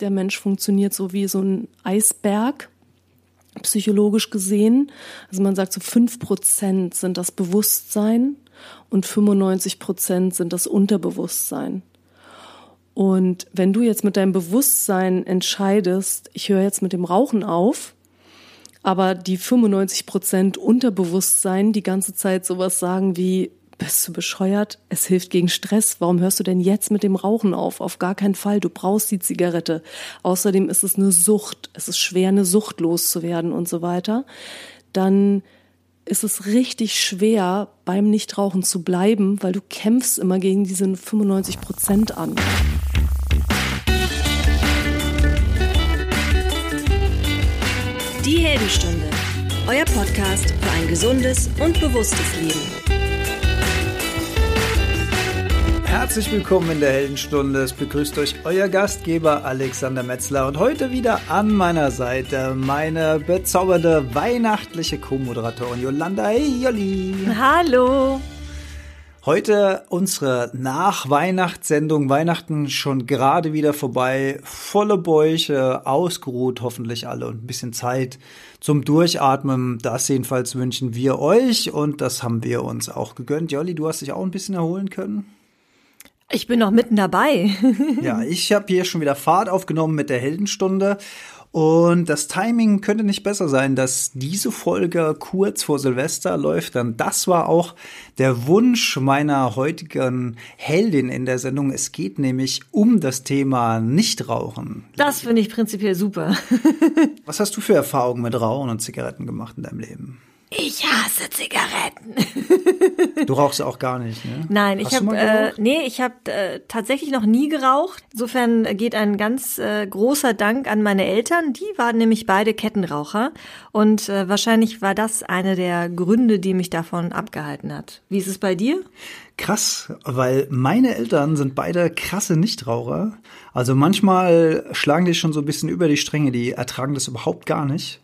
Der Mensch funktioniert so wie so ein Eisberg, psychologisch gesehen. Also man sagt so fünf Prozent sind das Bewusstsein und 95 Prozent sind das Unterbewusstsein. Und wenn du jetzt mit deinem Bewusstsein entscheidest, ich höre jetzt mit dem Rauchen auf, aber die 95 Prozent Unterbewusstsein die ganze Zeit sowas sagen wie, bist du bescheuert? Es hilft gegen Stress. Warum hörst du denn jetzt mit dem Rauchen auf? Auf gar keinen Fall. Du brauchst die Zigarette. Außerdem ist es eine Sucht. Es ist schwer, eine Sucht loszuwerden und so weiter. Dann ist es richtig schwer, beim Nichtrauchen zu bleiben, weil du kämpfst immer gegen diese 95 Prozent an. Die Heldenstunde, euer Podcast für ein gesundes und bewusstes Leben. Herzlich willkommen in der Heldenstunde. Es begrüßt euch euer Gastgeber Alexander Metzler und heute wieder an meiner Seite meine bezaubernde weihnachtliche Co-Moderatorin Jolanda. Hey Jolli. Hallo. Heute unsere Nachweihnachtssendung. Weihnachten schon gerade wieder vorbei. Volle Bäuche, ausgeruht hoffentlich alle und ein bisschen Zeit zum Durchatmen. Das jedenfalls wünschen wir euch und das haben wir uns auch gegönnt. Jolli, du hast dich auch ein bisschen erholen können? Ich bin noch mitten dabei. ja, ich habe hier schon wieder Fahrt aufgenommen mit der Heldenstunde und das Timing könnte nicht besser sein, dass diese Folge kurz vor Silvester läuft. Denn das war auch der Wunsch meiner heutigen Heldin in der Sendung. Es geht nämlich um das Thema Nichtrauchen. Das finde ich prinzipiell super. Was hast du für Erfahrungen mit Rauchen und Zigaretten gemacht in deinem Leben? Ich hasse Zigaretten. du rauchst auch gar nicht, ne? Nein, ich habe äh, nee, ich habe äh, tatsächlich noch nie geraucht. Insofern geht ein ganz äh, großer Dank an meine Eltern. Die waren nämlich beide Kettenraucher und äh, wahrscheinlich war das eine der Gründe, die mich davon abgehalten hat. Wie ist es bei dir? Krass, weil meine Eltern sind beide krasse Nichtraucher. Also manchmal schlagen die schon so ein bisschen über die Stränge, die ertragen das überhaupt gar nicht.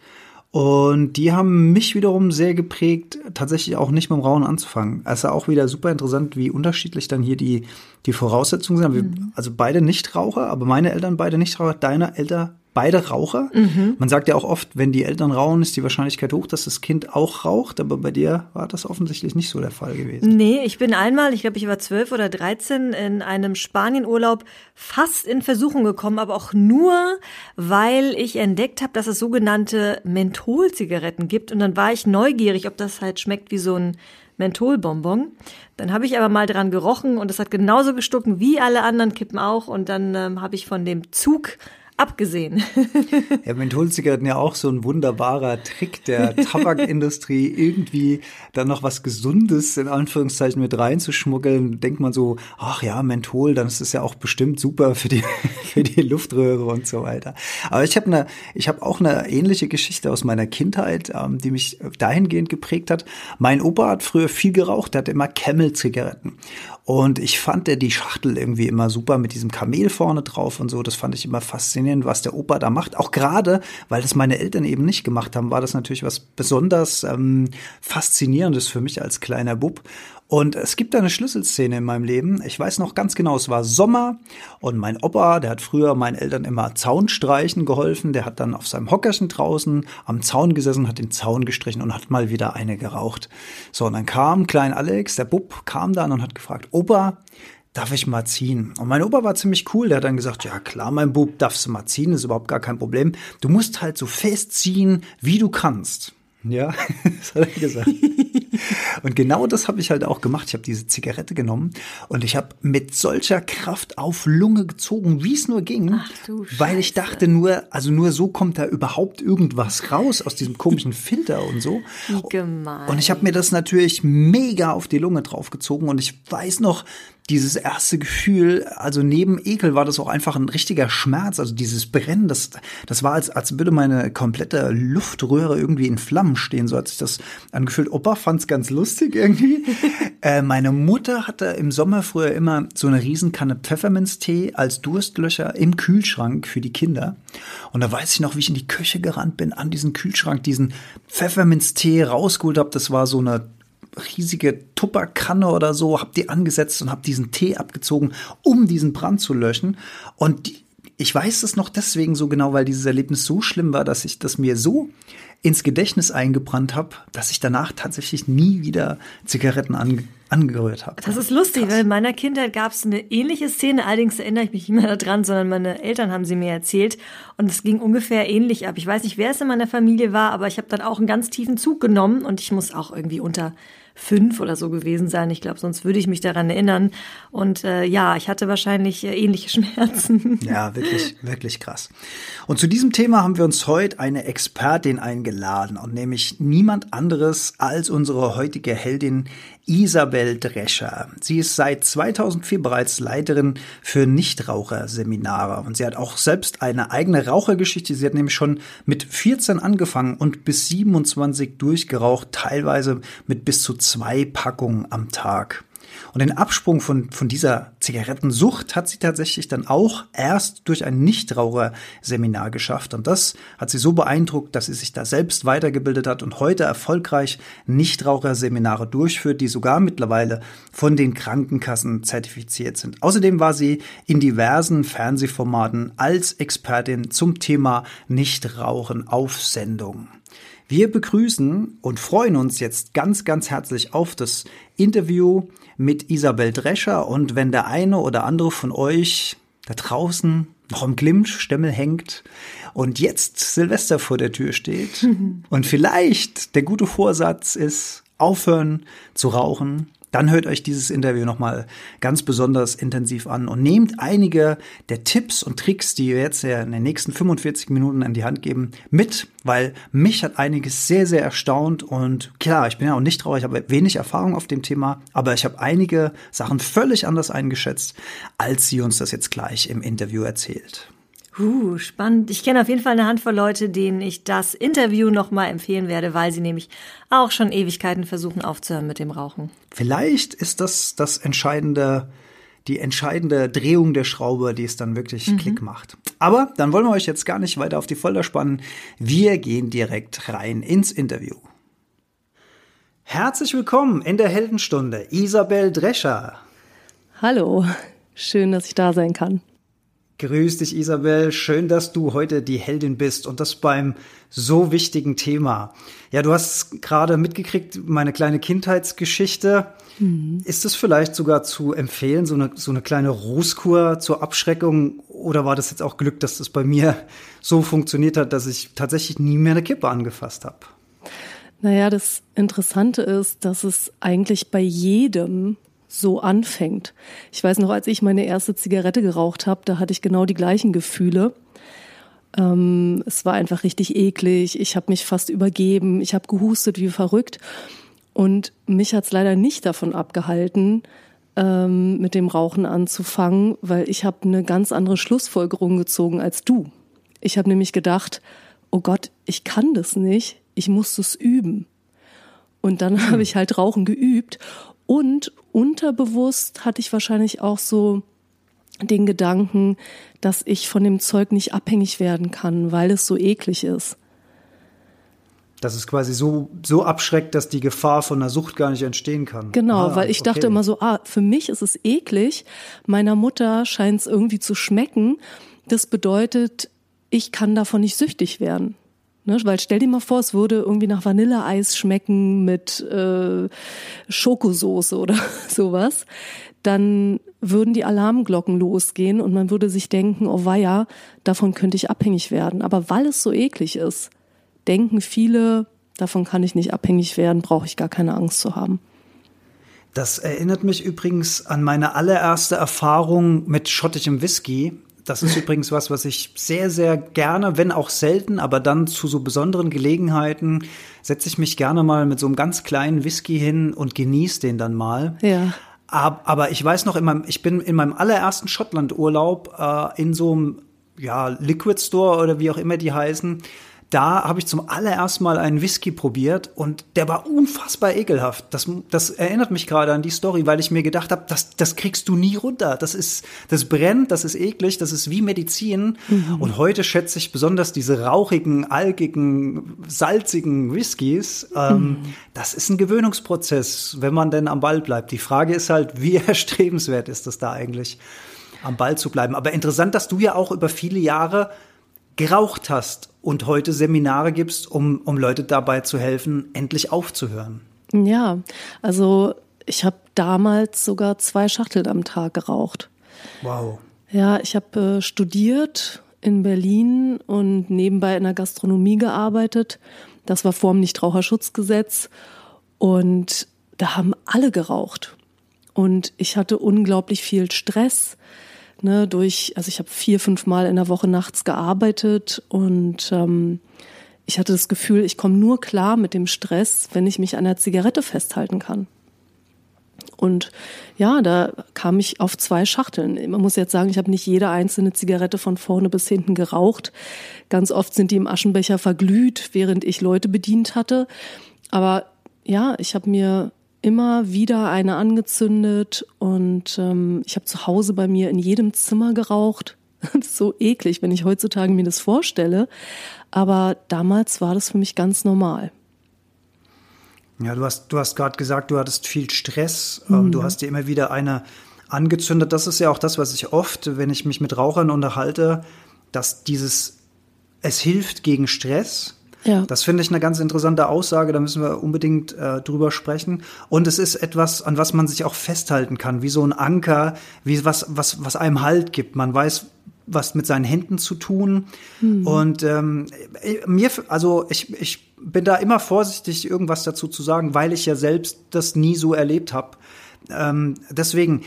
Und die haben mich wiederum sehr geprägt, tatsächlich auch nicht mit dem Rauchen anzufangen. Also auch wieder super interessant, wie unterschiedlich dann hier die, die Voraussetzungen sind. Mhm. Also beide Nichtraucher, aber meine Eltern beide Nichtraucher, deine Eltern beide Raucher. Mhm. Man sagt ja auch oft, wenn die Eltern rauchen, ist die Wahrscheinlichkeit hoch, dass das Kind auch raucht. Aber bei dir war das offensichtlich nicht so der Fall gewesen. Nee, ich bin einmal, ich glaube, ich war zwölf oder dreizehn, in einem Spanienurlaub fast in Versuchung gekommen, aber auch nur, weil ich entdeckt habe, dass es sogenannte Mentholzigaretten gibt. Und dann war ich neugierig, ob das halt schmeckt wie so ein Mentholbonbon. Dann habe ich aber mal dran gerochen und es hat genauso gestucken wie alle anderen Kippen auch. Und dann ähm, habe ich von dem Zug abgesehen. ja, Mentholzigaretten ja auch so ein wunderbarer Trick der Tabakindustrie, irgendwie dann noch was Gesundes in Anführungszeichen mit reinzuschmuggeln. Denkt man so, ach ja, Menthol, dann ist es ja auch bestimmt super für die, für die Luftröhre und so weiter. Aber ich habe eine, ich habe auch eine ähnliche Geschichte aus meiner Kindheit, ähm, die mich dahingehend geprägt hat. Mein Opa hat früher viel geraucht, der hat immer Camel-Zigaretten. Und ich fand der die Schachtel irgendwie immer super mit diesem Kamel vorne drauf und so. Das fand ich immer faszinierend, was der Opa da macht. Auch gerade, weil das meine Eltern eben nicht gemacht haben, war das natürlich was besonders ähm, faszinierendes für mich als kleiner Bub. Und es gibt eine Schlüsselszene in meinem Leben. Ich weiß noch ganz genau, es war Sommer und mein Opa, der hat früher meinen Eltern immer Zaunstreichen geholfen. Der hat dann auf seinem Hockerchen draußen am Zaun gesessen, hat den Zaun gestrichen und hat mal wieder eine geraucht. So, und dann kam Klein Alex, der Bub, kam dann und hat gefragt, Opa, darf ich mal ziehen? Und mein Opa war ziemlich cool, der hat dann gesagt, ja klar, mein Bub, darfst du mal ziehen, ist überhaupt gar kein Problem. Du musst halt so festziehen, wie du kannst. Ja, das hat er gesagt. Und genau das habe ich halt auch gemacht. Ich habe diese Zigarette genommen und ich habe mit solcher Kraft auf Lunge gezogen, wie es nur ging, weil ich dachte nur, also nur so kommt da überhaupt irgendwas raus aus diesem komischen Filter und so. Wie gemein. Und ich habe mir das natürlich mega auf die Lunge draufgezogen und ich weiß noch, dieses erste Gefühl, also neben Ekel war das auch einfach ein richtiger Schmerz, also dieses Brennen, das, das war als, als würde meine komplette Luftröhre irgendwie in Flammen stehen, so hat sich das angefühlt. Opa fand's ganz lustig irgendwie. äh, meine Mutter hatte im Sommer früher immer so eine Riesenkanne Pfefferminztee als Durstlöcher im Kühlschrank für die Kinder. Und da weiß ich noch, wie ich in die Küche gerannt bin, an diesen Kühlschrank diesen Pfefferminztee rausgeholt habe. Das war so eine riesige Tupperkanne oder so, hab die angesetzt und hab diesen Tee abgezogen, um diesen Brand zu löschen. Und ich weiß es noch deswegen so genau, weil dieses Erlebnis so schlimm war, dass ich das mir so ins Gedächtnis eingebrannt habe, dass ich danach tatsächlich nie wieder Zigaretten ange angerührt habe. Das ist lustig, Krass. weil in meiner Kindheit gab es eine ähnliche Szene, allerdings erinnere ich mich nicht mehr daran, sondern meine Eltern haben sie mir erzählt und es ging ungefähr ähnlich ab. Ich weiß nicht, wer es in meiner Familie war, aber ich habe dann auch einen ganz tiefen Zug genommen und ich muss auch irgendwie unter fünf oder so gewesen sein. Ich glaube, sonst würde ich mich daran erinnern. Und äh, ja, ich hatte wahrscheinlich äh, ähnliche Schmerzen. Ja, wirklich, wirklich krass. Und zu diesem Thema haben wir uns heute eine Expertin eingeladen und nämlich niemand anderes als unsere heutige Heldin Isabel Drescher. Sie ist seit 2004 bereits Leiterin für Nichtraucherseminare und sie hat auch selbst eine eigene Rauchergeschichte. Sie hat nämlich schon mit 14 angefangen und bis 27 durchgeraucht, teilweise mit bis zu zwei Packungen am Tag. Und den Absprung von, von dieser Zigarettensucht hat sie tatsächlich dann auch erst durch ein Nichtraucherseminar geschafft. Und das hat sie so beeindruckt, dass sie sich da selbst weitergebildet hat und heute erfolgreich Nichtraucherseminare durchführt, die sogar mittlerweile von den Krankenkassen zertifiziert sind. Außerdem war sie in diversen Fernsehformaten als Expertin zum Thema Nichtrauchen auf Sendung. Wir begrüßen und freuen uns jetzt ganz, ganz herzlich auf das Interview mit Isabel Drescher. Und wenn der eine oder andere von euch da draußen noch im Glimmstemmel hängt und jetzt Silvester vor der Tür steht und vielleicht der gute Vorsatz ist, aufhören zu rauchen, dann hört euch dieses Interview nochmal ganz besonders intensiv an und nehmt einige der Tipps und Tricks, die wir jetzt in den nächsten 45 Minuten an die Hand geben, mit, weil mich hat einiges sehr, sehr erstaunt und klar, ich bin ja auch nicht traurig, ich habe wenig Erfahrung auf dem Thema, aber ich habe einige Sachen völlig anders eingeschätzt, als sie uns das jetzt gleich im Interview erzählt. Uh, spannend. Ich kenne auf jeden Fall eine Handvoll Leute, denen ich das Interview nochmal empfehlen werde, weil sie nämlich auch schon Ewigkeiten versuchen aufzuhören mit dem Rauchen. Vielleicht ist das das entscheidende, die entscheidende Drehung der Schraube, die es dann wirklich mhm. Klick macht. Aber dann wollen wir euch jetzt gar nicht weiter auf die Folter spannen. Wir gehen direkt rein ins Interview. Herzlich willkommen in der Heldenstunde, Isabel Drescher. Hallo, schön, dass ich da sein kann. Grüß dich, Isabel. Schön, dass du heute die Heldin bist und das beim so wichtigen Thema. Ja, du hast gerade mitgekriegt, meine kleine Kindheitsgeschichte. Mhm. Ist es vielleicht sogar zu empfehlen, so eine, so eine kleine Rußkur zur Abschreckung? Oder war das jetzt auch Glück, dass das bei mir so funktioniert hat, dass ich tatsächlich nie mehr eine Kippe angefasst habe? Naja, das Interessante ist, dass es eigentlich bei jedem so anfängt. Ich weiß noch, als ich meine erste Zigarette geraucht habe, da hatte ich genau die gleichen Gefühle. Ähm, es war einfach richtig eklig. Ich habe mich fast übergeben. Ich habe gehustet wie verrückt. Und mich hat es leider nicht davon abgehalten, ähm, mit dem Rauchen anzufangen, weil ich habe eine ganz andere Schlussfolgerung gezogen als du. Ich habe nämlich gedacht, oh Gott, ich kann das nicht. Ich muss das üben. Und dann hm. habe ich halt Rauchen geübt und unterbewusst hatte ich wahrscheinlich auch so den Gedanken, dass ich von dem Zeug nicht abhängig werden kann, weil es so eklig ist. Dass es quasi so, so abschreckt, dass die Gefahr von einer Sucht gar nicht entstehen kann. Genau, ah, weil ich okay. dachte immer so, ah, für mich ist es eklig, meiner Mutter scheint es irgendwie zu schmecken. Das bedeutet, ich kann davon nicht süchtig werden. Ne? Weil stell dir mal vor, es würde irgendwie nach Vanilleeis schmecken mit äh, Schokosoße oder sowas. Dann würden die Alarmglocken losgehen und man würde sich denken, oh weia, davon könnte ich abhängig werden. Aber weil es so eklig ist, denken viele, davon kann ich nicht abhängig werden, brauche ich gar keine Angst zu haben. Das erinnert mich übrigens an meine allererste Erfahrung mit schottigem Whisky. Das ist übrigens was, was ich sehr, sehr gerne, wenn auch selten, aber dann zu so besonderen Gelegenheiten setze ich mich gerne mal mit so einem ganz kleinen Whisky hin und genieße den dann mal. Ja. Aber ich weiß noch, in meinem, ich bin in meinem allerersten Schottland-Urlaub äh, in so einem ja, Liquid Store oder wie auch immer die heißen, da habe ich zum allerersten Mal einen Whisky probiert und der war unfassbar ekelhaft. Das, das erinnert mich gerade an die Story, weil ich mir gedacht habe, das, das kriegst du nie runter. Das ist, das brennt, das ist eklig, das ist wie Medizin. Mhm. Und heute schätze ich besonders diese rauchigen, algigen, salzigen Whiskys. Ähm, mhm. Das ist ein Gewöhnungsprozess, wenn man denn am Ball bleibt. Die Frage ist halt, wie erstrebenswert ist das da eigentlich? am Ball zu bleiben. Aber interessant, dass du ja auch über viele Jahre geraucht hast und heute Seminare gibst, um, um Leute dabei zu helfen, endlich aufzuhören. Ja, also ich habe damals sogar zwei Schachteln am Tag geraucht. Wow. Ja, ich habe äh, studiert in Berlin und nebenbei in der Gastronomie gearbeitet. Das war vor dem Nichtraucherschutzgesetz. Und da haben alle geraucht. Und ich hatte unglaublich viel Stress. Ne, durch, also ich habe vier, fünf Mal in der Woche nachts gearbeitet und ähm, ich hatte das Gefühl, ich komme nur klar mit dem Stress, wenn ich mich an der Zigarette festhalten kann. Und ja, da kam ich auf zwei Schachteln. Man muss jetzt sagen, ich habe nicht jede einzelne Zigarette von vorne bis hinten geraucht. Ganz oft sind die im Aschenbecher verglüht, während ich Leute bedient hatte. Aber ja, ich habe mir immer wieder eine angezündet und ähm, ich habe zu Hause bei mir in jedem Zimmer geraucht. so eklig, wenn ich heutzutage mir das vorstelle. Aber damals war das für mich ganz normal. Ja, du hast, du hast gerade gesagt, du hattest viel Stress. Ähm, mhm. Du hast dir immer wieder eine angezündet. Das ist ja auch das, was ich oft, wenn ich mich mit Rauchern unterhalte, dass dieses, es hilft gegen Stress. Ja. Das finde ich eine ganz interessante Aussage, da müssen wir unbedingt äh, drüber sprechen. Und es ist etwas, an was man sich auch festhalten kann, wie so ein Anker, wie was, was, was einem Halt gibt. Man weiß, was mit seinen Händen zu tun. Mhm. Und ähm, mir, also ich, ich bin da immer vorsichtig, irgendwas dazu zu sagen, weil ich ja selbst das nie so erlebt habe. Ähm, deswegen,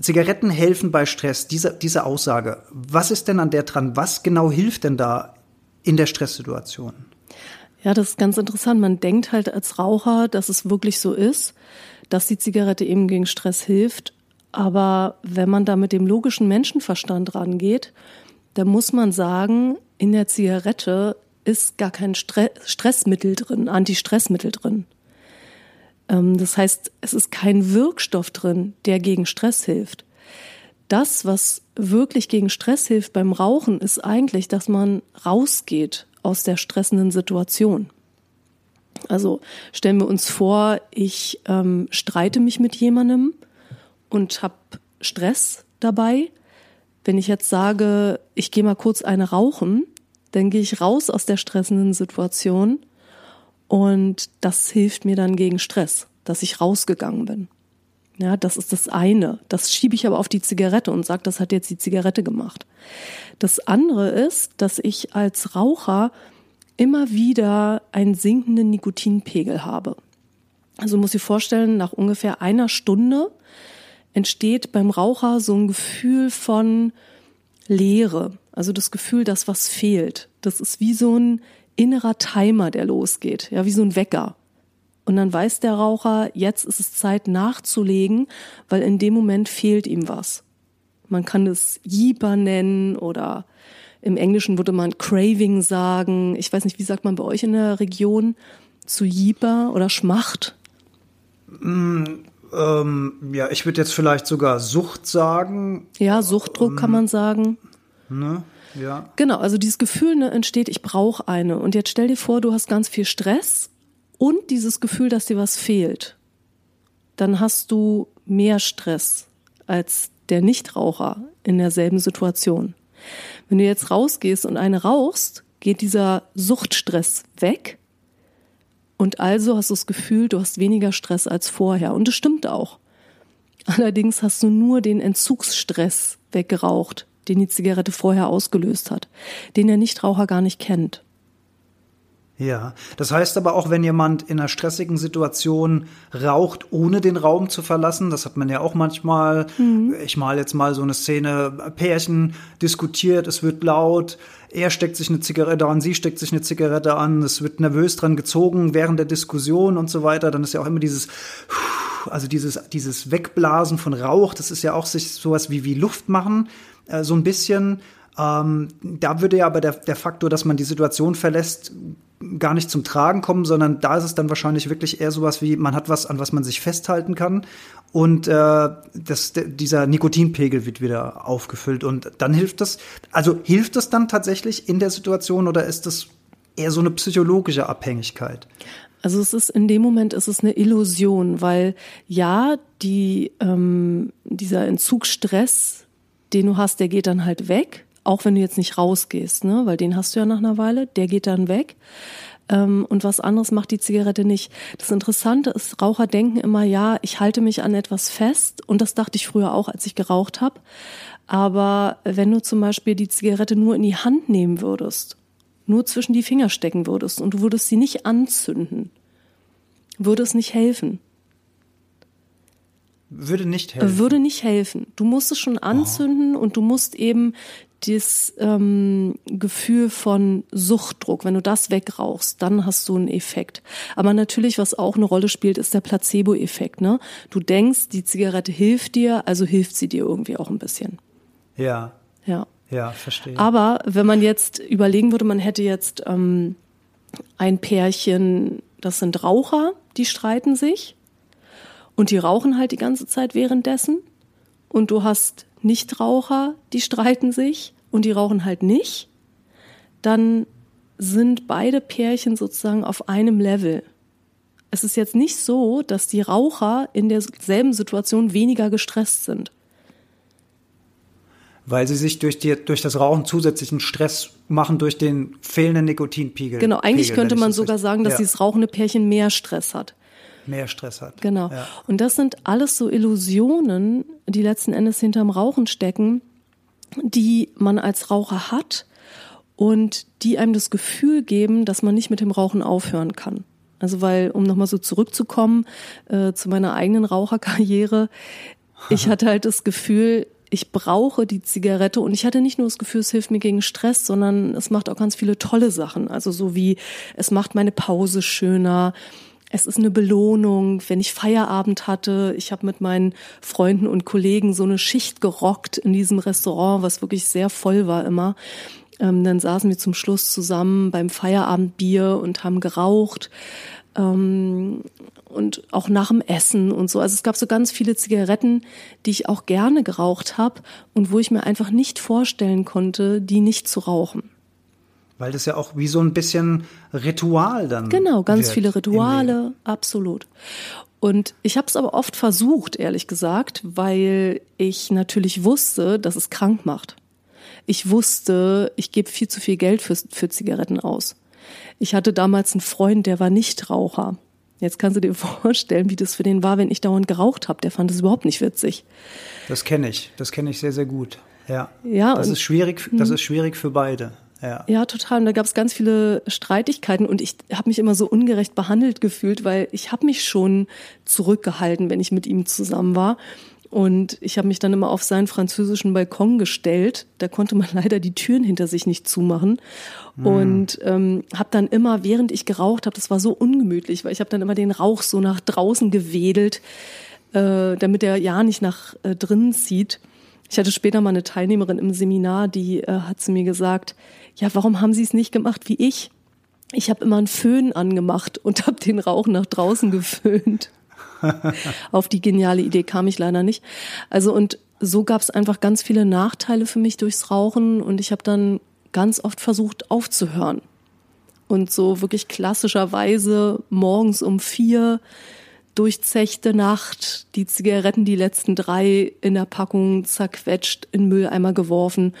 Zigaretten helfen bei Stress, diese, diese Aussage. Was ist denn an der dran? Was genau hilft denn da in der Stresssituation? Ja, das ist ganz interessant. Man denkt halt als Raucher, dass es wirklich so ist, dass die Zigarette eben gegen Stress hilft. Aber wenn man da mit dem logischen Menschenverstand rangeht, dann muss man sagen, in der Zigarette ist gar kein Stre Stressmittel drin, Antistressmittel drin. Ähm, das heißt, es ist kein Wirkstoff drin, der gegen Stress hilft. Das, was wirklich gegen Stress hilft beim Rauchen, ist eigentlich, dass man rausgeht aus der stressenden Situation. Also stellen wir uns vor, ich ähm, streite mich mit jemandem und habe Stress dabei. Wenn ich jetzt sage, ich gehe mal kurz eine rauchen, dann gehe ich raus aus der stressenden Situation und das hilft mir dann gegen Stress, dass ich rausgegangen bin. Ja, das ist das eine. Das schiebe ich aber auf die Zigarette und sage, das hat jetzt die Zigarette gemacht. Das andere ist, dass ich als Raucher immer wieder einen sinkenden Nikotinpegel habe. Also muss ich vorstellen, nach ungefähr einer Stunde entsteht beim Raucher so ein Gefühl von Leere. Also das Gefühl, dass was fehlt. Das ist wie so ein innerer Timer, der losgeht. Ja, wie so ein Wecker. Und dann weiß der Raucher, jetzt ist es Zeit nachzulegen, weil in dem Moment fehlt ihm was. Man kann es Jeeper nennen oder im Englischen würde man Craving sagen. Ich weiß nicht, wie sagt man bei euch in der Region zu Jeeper oder Schmacht? Mm, ähm, ja, ich würde jetzt vielleicht sogar Sucht sagen. Ja, Suchtdruck ähm, kann man sagen. Ne? Ja. Genau, also dieses Gefühl ne, entsteht, ich brauche eine. Und jetzt stell dir vor, du hast ganz viel Stress und dieses Gefühl, dass dir was fehlt. Dann hast du mehr Stress als der Nichtraucher in derselben Situation. Wenn du jetzt rausgehst und eine rauchst, geht dieser Suchtstress weg und also hast du das Gefühl, du hast weniger Stress als vorher. Und das stimmt auch. Allerdings hast du nur den Entzugsstress weggeraucht, den die Zigarette vorher ausgelöst hat, den der Nichtraucher gar nicht kennt. Ja, das heißt aber auch, wenn jemand in einer stressigen Situation raucht, ohne den Raum zu verlassen, das hat man ja auch manchmal, mhm. ich mal jetzt mal so eine Szene, Pärchen diskutiert, es wird laut, er steckt sich eine Zigarette an, sie steckt sich eine Zigarette an, es wird nervös dran gezogen während der Diskussion und so weiter, dann ist ja auch immer dieses, also dieses, dieses Wegblasen von Rauch, das ist ja auch sich sowas wie, wie Luft machen, äh, so ein bisschen. Ähm, da würde ja aber der, der Faktor, dass man die Situation verlässt, gar nicht zum Tragen kommen, sondern da ist es dann wahrscheinlich wirklich eher sowas wie, man hat was, an was man sich festhalten kann und äh, das, dieser Nikotinpegel wird wieder aufgefüllt und dann hilft das, also hilft das dann tatsächlich in der Situation oder ist das eher so eine psychologische Abhängigkeit? Also es ist in dem Moment ist es eine Illusion, weil ja die ähm, dieser Entzugsstress den du hast, der geht dann halt weg, auch wenn du jetzt nicht rausgehst, ne? weil den hast du ja nach einer Weile, der geht dann weg. Ähm, und was anderes macht die Zigarette nicht. Das Interessante ist, Raucher denken immer, ja, ich halte mich an etwas fest. Und das dachte ich früher auch, als ich geraucht habe. Aber wenn du zum Beispiel die Zigarette nur in die Hand nehmen würdest, nur zwischen die Finger stecken würdest und du würdest sie nicht anzünden, würde es nicht helfen. Würde nicht helfen. Würde nicht helfen. Du musst es schon anzünden oh. und du musst eben das ähm, Gefühl von Suchtdruck, wenn du das wegrauchst, dann hast du einen Effekt. Aber natürlich, was auch eine Rolle spielt, ist der Placebo-Effekt. Ne? Du denkst, die Zigarette hilft dir, also hilft sie dir irgendwie auch ein bisschen. Ja. Ja. Ja, verstehe. Aber wenn man jetzt überlegen würde, man hätte jetzt ähm, ein Pärchen, das sind Raucher, die streiten sich und die rauchen halt die ganze Zeit währenddessen. Und du hast Nichtraucher, die streiten sich und die rauchen halt nicht. Dann sind beide Pärchen sozusagen auf einem Level. Es ist jetzt nicht so, dass die Raucher in derselben Situation weniger gestresst sind weil sie sich durch, die, durch das Rauchen zusätzlichen Stress machen durch den fehlenden Nikotinpegel. Genau, eigentlich Pegel, könnte man sogar sagen, dass ja. dieses rauchende Pärchen mehr Stress hat. Mehr Stress hat. Genau. Ja. Und das sind alles so Illusionen, die letzten Endes hinterm Rauchen stecken, die man als Raucher hat und die einem das Gefühl geben, dass man nicht mit dem Rauchen aufhören kann. Also weil, um nochmal so zurückzukommen äh, zu meiner eigenen Raucherkarriere, ich hatte halt das Gefühl, ich brauche die Zigarette und ich hatte nicht nur das Gefühl, es hilft mir gegen Stress, sondern es macht auch ganz viele tolle Sachen. Also so wie es macht meine Pause schöner. Es ist eine Belohnung, wenn ich Feierabend hatte. Ich habe mit meinen Freunden und Kollegen so eine Schicht gerockt in diesem Restaurant, was wirklich sehr voll war immer. Ähm, dann saßen wir zum Schluss zusammen beim Feierabendbier und haben geraucht. Ähm, und auch nach dem Essen und so. Also es gab so ganz viele Zigaretten, die ich auch gerne geraucht habe und wo ich mir einfach nicht vorstellen konnte, die nicht zu rauchen. Weil das ja auch wie so ein bisschen Ritual dann. Genau, ganz viele Rituale, absolut. Und ich habe es aber oft versucht, ehrlich gesagt, weil ich natürlich wusste, dass es krank macht. Ich wusste, ich gebe viel zu viel Geld für, für Zigaretten aus. Ich hatte damals einen Freund, der war Nichtraucher. Jetzt kannst du dir vorstellen, wie das für den war, wenn ich dauernd geraucht habe. Der fand es überhaupt nicht witzig. Das kenne ich. Das kenne ich sehr, sehr gut. Ja. Ja. Das ist schwierig. Das hm. ist schwierig für beide. Ja. ja, total. Und da gab es ganz viele Streitigkeiten und ich habe mich immer so ungerecht behandelt gefühlt, weil ich habe mich schon zurückgehalten, wenn ich mit ihm zusammen war. Und ich habe mich dann immer auf seinen französischen Balkon gestellt. Da konnte man leider die Türen hinter sich nicht zumachen. Mhm. Und ähm, habe dann immer, während ich geraucht habe, das war so ungemütlich, weil ich habe dann immer den Rauch so nach draußen gewedelt, äh, damit er ja nicht nach äh, drinnen zieht. Ich hatte später mal eine Teilnehmerin im Seminar, die äh, hat zu mir gesagt, ja, warum haben Sie es nicht gemacht wie ich? Ich habe immer einen Föhn angemacht und habe den Rauch nach draußen geföhnt. Auf die geniale Idee kam ich leider nicht. Also und so gab es einfach ganz viele Nachteile für mich durchs Rauchen und ich habe dann ganz oft versucht aufzuhören. Und so wirklich klassischerweise morgens um vier durchzechte Nacht, die Zigaretten, die letzten drei in der Packung zerquetscht, in Mülleimer geworfen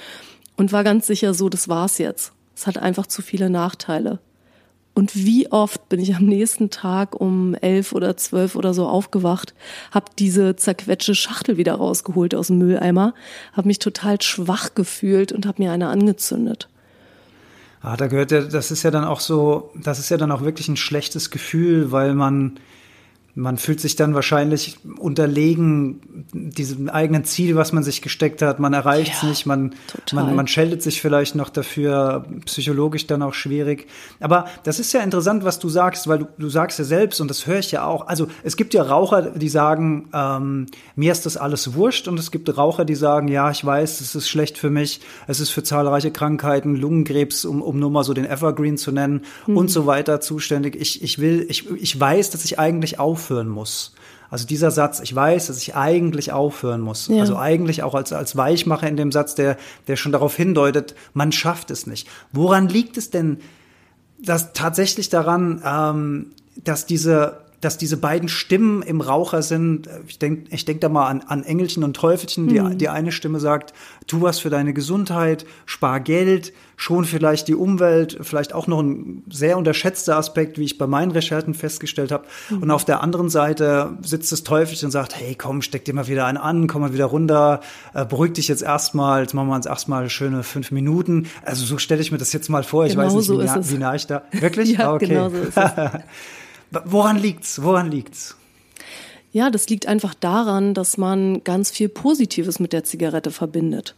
und war ganz sicher so, das war's jetzt. Es hat einfach zu viele Nachteile. Und wie oft bin ich am nächsten Tag um elf oder zwölf oder so aufgewacht, habe diese zerquetschte Schachtel wieder rausgeholt aus dem Mülleimer, habe mich total schwach gefühlt und habe mir eine angezündet. Ah, da gehört ja, das ist ja dann auch so, das ist ja dann auch wirklich ein schlechtes Gefühl, weil man man fühlt sich dann wahrscheinlich unterlegen diesem eigenen Ziel, was man sich gesteckt hat. Man erreicht es ja, nicht, man, man, man scheltet sich vielleicht noch dafür, psychologisch dann auch schwierig. Aber das ist ja interessant, was du sagst, weil du, du sagst ja selbst, und das höre ich ja auch. Also es gibt ja Raucher, die sagen, ähm, mir ist das alles wurscht, und es gibt Raucher, die sagen, ja, ich weiß, es ist schlecht für mich, es ist für zahlreiche Krankheiten, Lungenkrebs, um, um nur mal so den Evergreen zu nennen, mhm. und so weiter zuständig. Ich, ich will, ich, ich weiß, dass ich eigentlich aufhöre aufhören muss. Also dieser Satz, ich weiß, dass ich eigentlich aufhören muss. Ja. Also eigentlich auch als, als Weichmacher in dem Satz, der, der schon darauf hindeutet, man schafft es nicht. Woran liegt es denn, dass tatsächlich daran, ähm, dass diese dass diese beiden Stimmen im Raucher sind. Ich denke ich denk da mal an, an Engelchen und Teufelchen. Die, Mhm. die eine Stimme sagt, tu was für deine Gesundheit, spar Geld, schon vielleicht die Umwelt, vielleicht auch noch ein sehr unterschätzter Aspekt, wie ich bei meinen Recherchen festgestellt habe. Mhm. Und auf der anderen Seite sitzt das Teufelchen und sagt, hey, komm, steck dir mal wieder einen an, komm mal wieder runter, äh, beruhig dich jetzt erstmal, jetzt machen wir uns erstmal schöne fünf Minuten. Also so stelle ich mir das jetzt mal vor. Ich Genau weiß nicht, so wie, nah, wie nah ich da. Wirklich? Ja, Ah, okay. genau so ist es. Woran liegt's? Woran liegt's? Ja, das liegt einfach daran, dass man ganz viel Positives mit der Zigarette verbindet.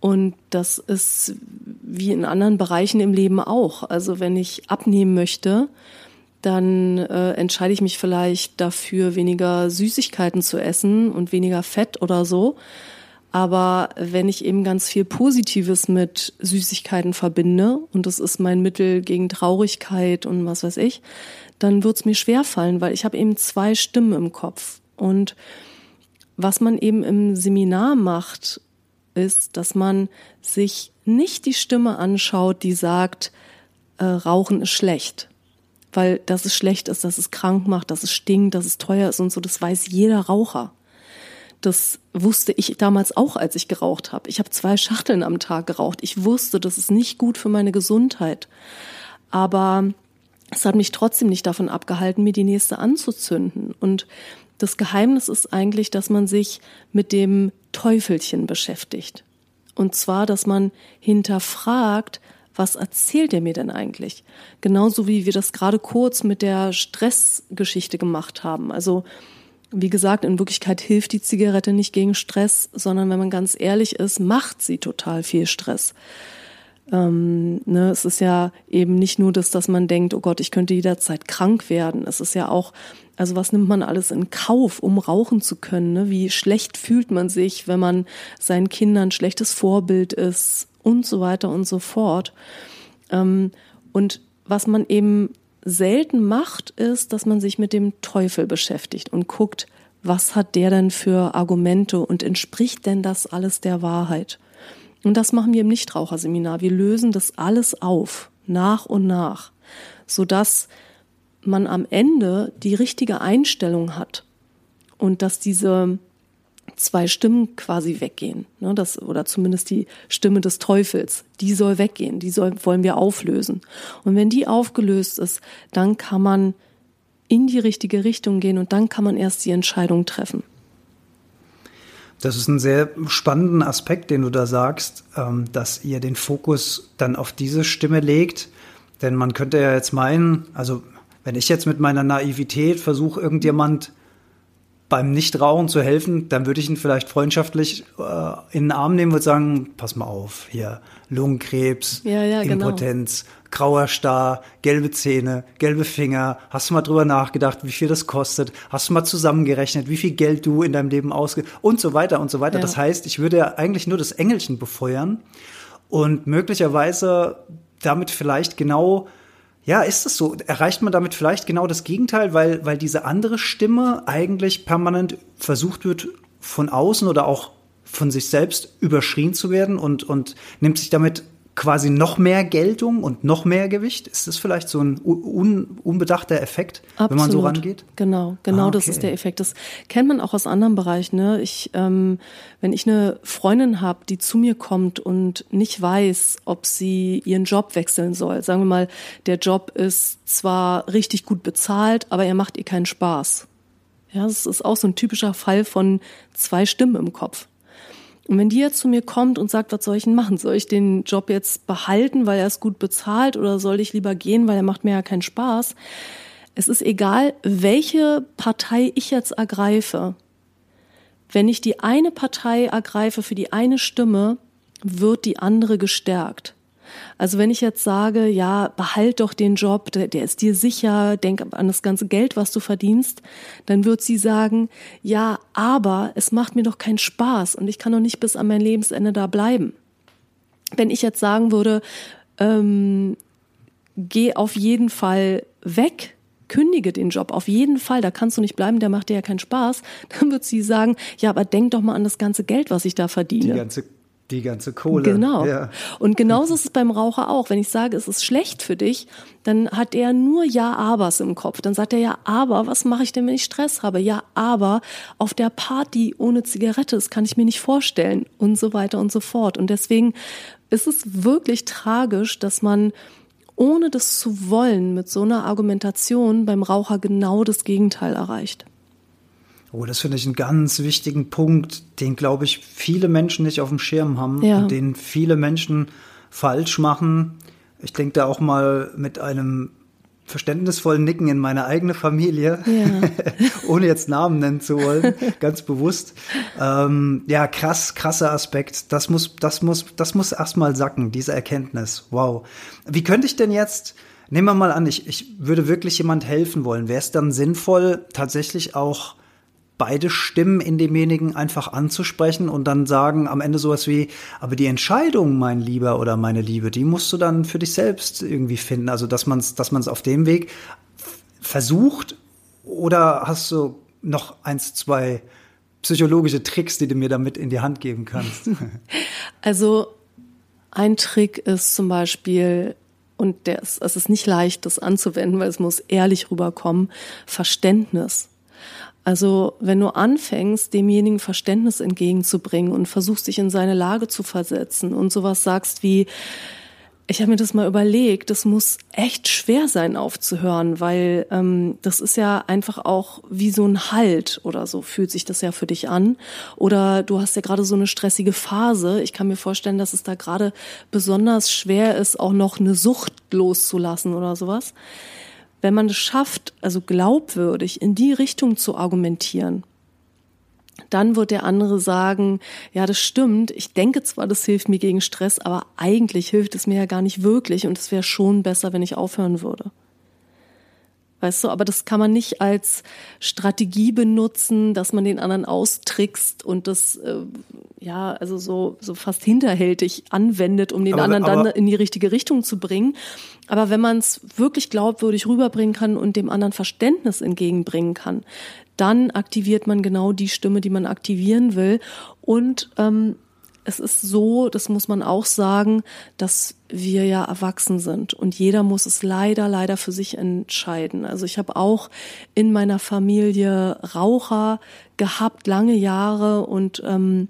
Und das ist wie in anderen Bereichen im Leben auch. Also wenn ich abnehmen möchte, dann äh, entscheide ich mich vielleicht dafür, weniger Süßigkeiten zu essen und weniger Fett oder so. Aber wenn ich eben ganz viel Positives mit Süßigkeiten verbinde, und das ist mein Mittel gegen Traurigkeit und was weiß ich, dann wird es mir schwerfallen, weil ich habe eben zwei Stimmen im Kopf. Und was man eben im Seminar macht, ist, dass man sich nicht die Stimme anschaut, die sagt, äh, Rauchen ist schlecht. Weil dass es schlecht ist, dass es krank macht, dass es stinkt, dass es teuer ist und so, das weiß jeder Raucher. Das wusste ich damals auch, als ich geraucht habe. Ich habe zwei Schachteln am Tag geraucht. Ich wusste, das ist nicht gut für meine Gesundheit. Aber es hat mich trotzdem nicht davon abgehalten, mir die nächste anzuzünden. Und das Geheimnis ist eigentlich, dass man sich mit dem Teufelchen beschäftigt. Und zwar, dass man hinterfragt, was erzählt er mir denn eigentlich? Genauso wie wir das gerade kurz mit der Stressgeschichte gemacht haben. Also, wie gesagt, in Wirklichkeit hilft die Zigarette nicht gegen Stress, sondern wenn man ganz ehrlich ist, macht sie total viel Stress. Ähm, ne, es ist ja eben nicht nur das, dass man denkt, oh Gott, ich könnte jederzeit krank werden. Es ist ja auch, also was nimmt man alles in Kauf, um rauchen zu können? Ne? Wie schlecht fühlt man sich, wenn man seinen Kindern schlechtes Vorbild ist und so weiter und so fort. Ähm, und was man eben selten macht, ist, dass man sich mit dem Teufel beschäftigt und guckt, was hat der denn für Argumente und entspricht denn das alles der Wahrheit? Und das machen wir im Nichtraucherseminar. Wir lösen das alles auf, nach und nach, sodass man am Ende die richtige Einstellung hat und dass diese zwei Stimmen quasi weggehen, ne, das, oder zumindest die Stimme des Teufels, die soll weggehen, die soll, wollen wir auflösen. Und wenn die aufgelöst ist, dann kann man in die richtige Richtung gehen und dann kann man erst die Entscheidung treffen. Das ist ein sehr spannenden Aspekt, den du da sagst, ähm, dass ihr den Fokus dann auf diese Stimme legt. Denn man könnte ja jetzt meinen, also wenn ich jetzt mit meiner Naivität versuche, irgendjemand beim Nichtrauchen zu helfen, dann würde ich ihn vielleicht freundschaftlich äh, in den Arm nehmen und sagen, pass mal auf, hier Lungenkrebs, Ja, ja, genau. Impotenz, grauer Star, gelbe Zähne, gelbe Finger. Hast du mal drüber nachgedacht, wie viel das kostet? Hast du mal zusammengerechnet, wie viel Geld du in deinem Leben ausge und so weiter und so weiter. Ja. Das heißt, ich würde ja eigentlich nur das Engelchen befeuern und möglicherweise damit vielleicht genau ja, ist es so? Erreicht man damit vielleicht genau das Gegenteil, weil, weil diese andere Stimme eigentlich permanent versucht wird, von außen oder auch von sich selbst überschrien zu werden und, und nimmt sich damit quasi noch mehr Geltung und noch mehr Gewicht? Ist das vielleicht so ein un, unbedachter Effekt, wenn man so Absolut. rangeht? Genau, genau Ah, das okay. ist der Effekt. Das kennt man auch aus anderen Bereichen. Ne? Ich, ähm, wenn ich eine Freundin habe, die zu mir kommt und nicht weiß, ob sie ihren Job wechseln soll. Sagen wir mal, der Job ist zwar richtig gut bezahlt, aber er macht ihr keinen Spaß. Ja, das ist auch so ein typischer Fall von zwei Stimmen im Kopf. Und wenn die jetzt zu mir kommt und sagt, was soll ich denn machen? Soll ich den Job jetzt behalten, weil er ist gut bezahlt oder soll ich lieber gehen, weil er macht mir ja keinen Spaß? Es ist egal, welche Partei ich jetzt ergreife. Wenn ich die eine Partei ergreife für die eine Stimme, wird die andere gestärkt. Also wenn ich jetzt sage, ja, behalt doch den Job, der, der ist dir sicher, denk an das ganze Geld, was du verdienst, dann wird sie sagen, ja, aber es macht mir doch keinen Spaß und ich kann doch nicht bis an mein Lebensende da bleiben. Wenn ich jetzt sagen würde, ähm, geh auf jeden Fall weg, kündige den Job auf jeden Fall, da kannst du nicht bleiben, der macht dir ja keinen Spaß, dann wird sie sagen, ja, aber denk doch mal an das ganze Geld, was ich da Die verdiene. ganze Die ganze Kohle. Genau. Ja. Und genauso ist es beim Raucher auch. Wenn ich sage, es ist schlecht für dich, dann hat er nur Ja-Abers im Kopf. Dann sagt er ja, aber was mache ich denn, wenn ich Stress habe? Ja, aber auf der Party ohne Zigarette, das kann ich mir nicht vorstellen und so weiter und so fort. Und deswegen ist es wirklich tragisch, dass man ohne das zu wollen mit so einer Argumentation beim Raucher genau das Gegenteil erreicht. Oh, das finde ich einen ganz wichtigen Punkt, den, glaube ich, viele Menschen nicht auf dem Schirm haben Ja. und den viele Menschen falsch machen. Ich denke da auch mal mit einem verständnisvollen Nicken in meine eigene Familie, Ja. ohne jetzt Namen nennen zu wollen, ganz bewusst. Ähm, ja, krass, krasser Aspekt. Das muss, das muss, das muss erstmal sacken, diese Erkenntnis. Wow. Wie könnte ich denn jetzt, nehmen wir mal an, ich, ich würde wirklich jemand helfen wollen. Wäre es dann sinnvoll, tatsächlich auch beide Stimmen in demjenigen einfach anzusprechen und dann sagen am Ende sowas wie, aber die Entscheidung, mein Lieber oder meine Liebe, die musst du dann für dich selbst irgendwie finden. Also, dass man es dass man's auf dem Weg versucht oder hast du noch eins, zwei psychologische Tricks, die du mir damit in die Hand geben kannst? Also ein Trick ist zum Beispiel, und der ist, es ist nicht leicht, das anzuwenden, weil es muss ehrlich rüberkommen, Verständnis. Also wenn du anfängst, demjenigen Verständnis entgegenzubringen und versuchst, dich in seine Lage zu versetzen und sowas sagst wie, ich habe mir das mal überlegt, das muss echt schwer sein aufzuhören, weil ähm, das ist ja einfach auch wie so ein Halt oder so fühlt sich das ja für dich an. Oder du hast ja gerade so eine stressige Phase. Ich kann mir vorstellen, dass es da gerade besonders schwer ist, auch noch eine Sucht loszulassen oder sowas. Wenn man es schafft, also glaubwürdig in die Richtung zu argumentieren, dann wird der andere sagen, ja, das stimmt, ich denke zwar, das hilft mir gegen Stress, aber eigentlich hilft es mir ja gar nicht wirklich und es wäre schon besser, wenn ich aufhören würde. Weißt du, aber das kann man nicht als Strategie benutzen, dass man den anderen austrickst und das, äh, ja, also so, so fast hinterhältig anwendet, um den Aber- anderen dann aber- in die richtige Richtung zu bringen. Aber wenn man es wirklich glaubwürdig rüberbringen kann und dem anderen Verständnis entgegenbringen kann, dann aktiviert man genau die Stimme, die man aktivieren will. Und ähm, es ist so, das muss man auch sagen, dass wir ja erwachsen sind und jeder muss es leider, leider für sich entscheiden. Also ich habe auch in meiner Familie Raucher gehabt, lange Jahre und ähm,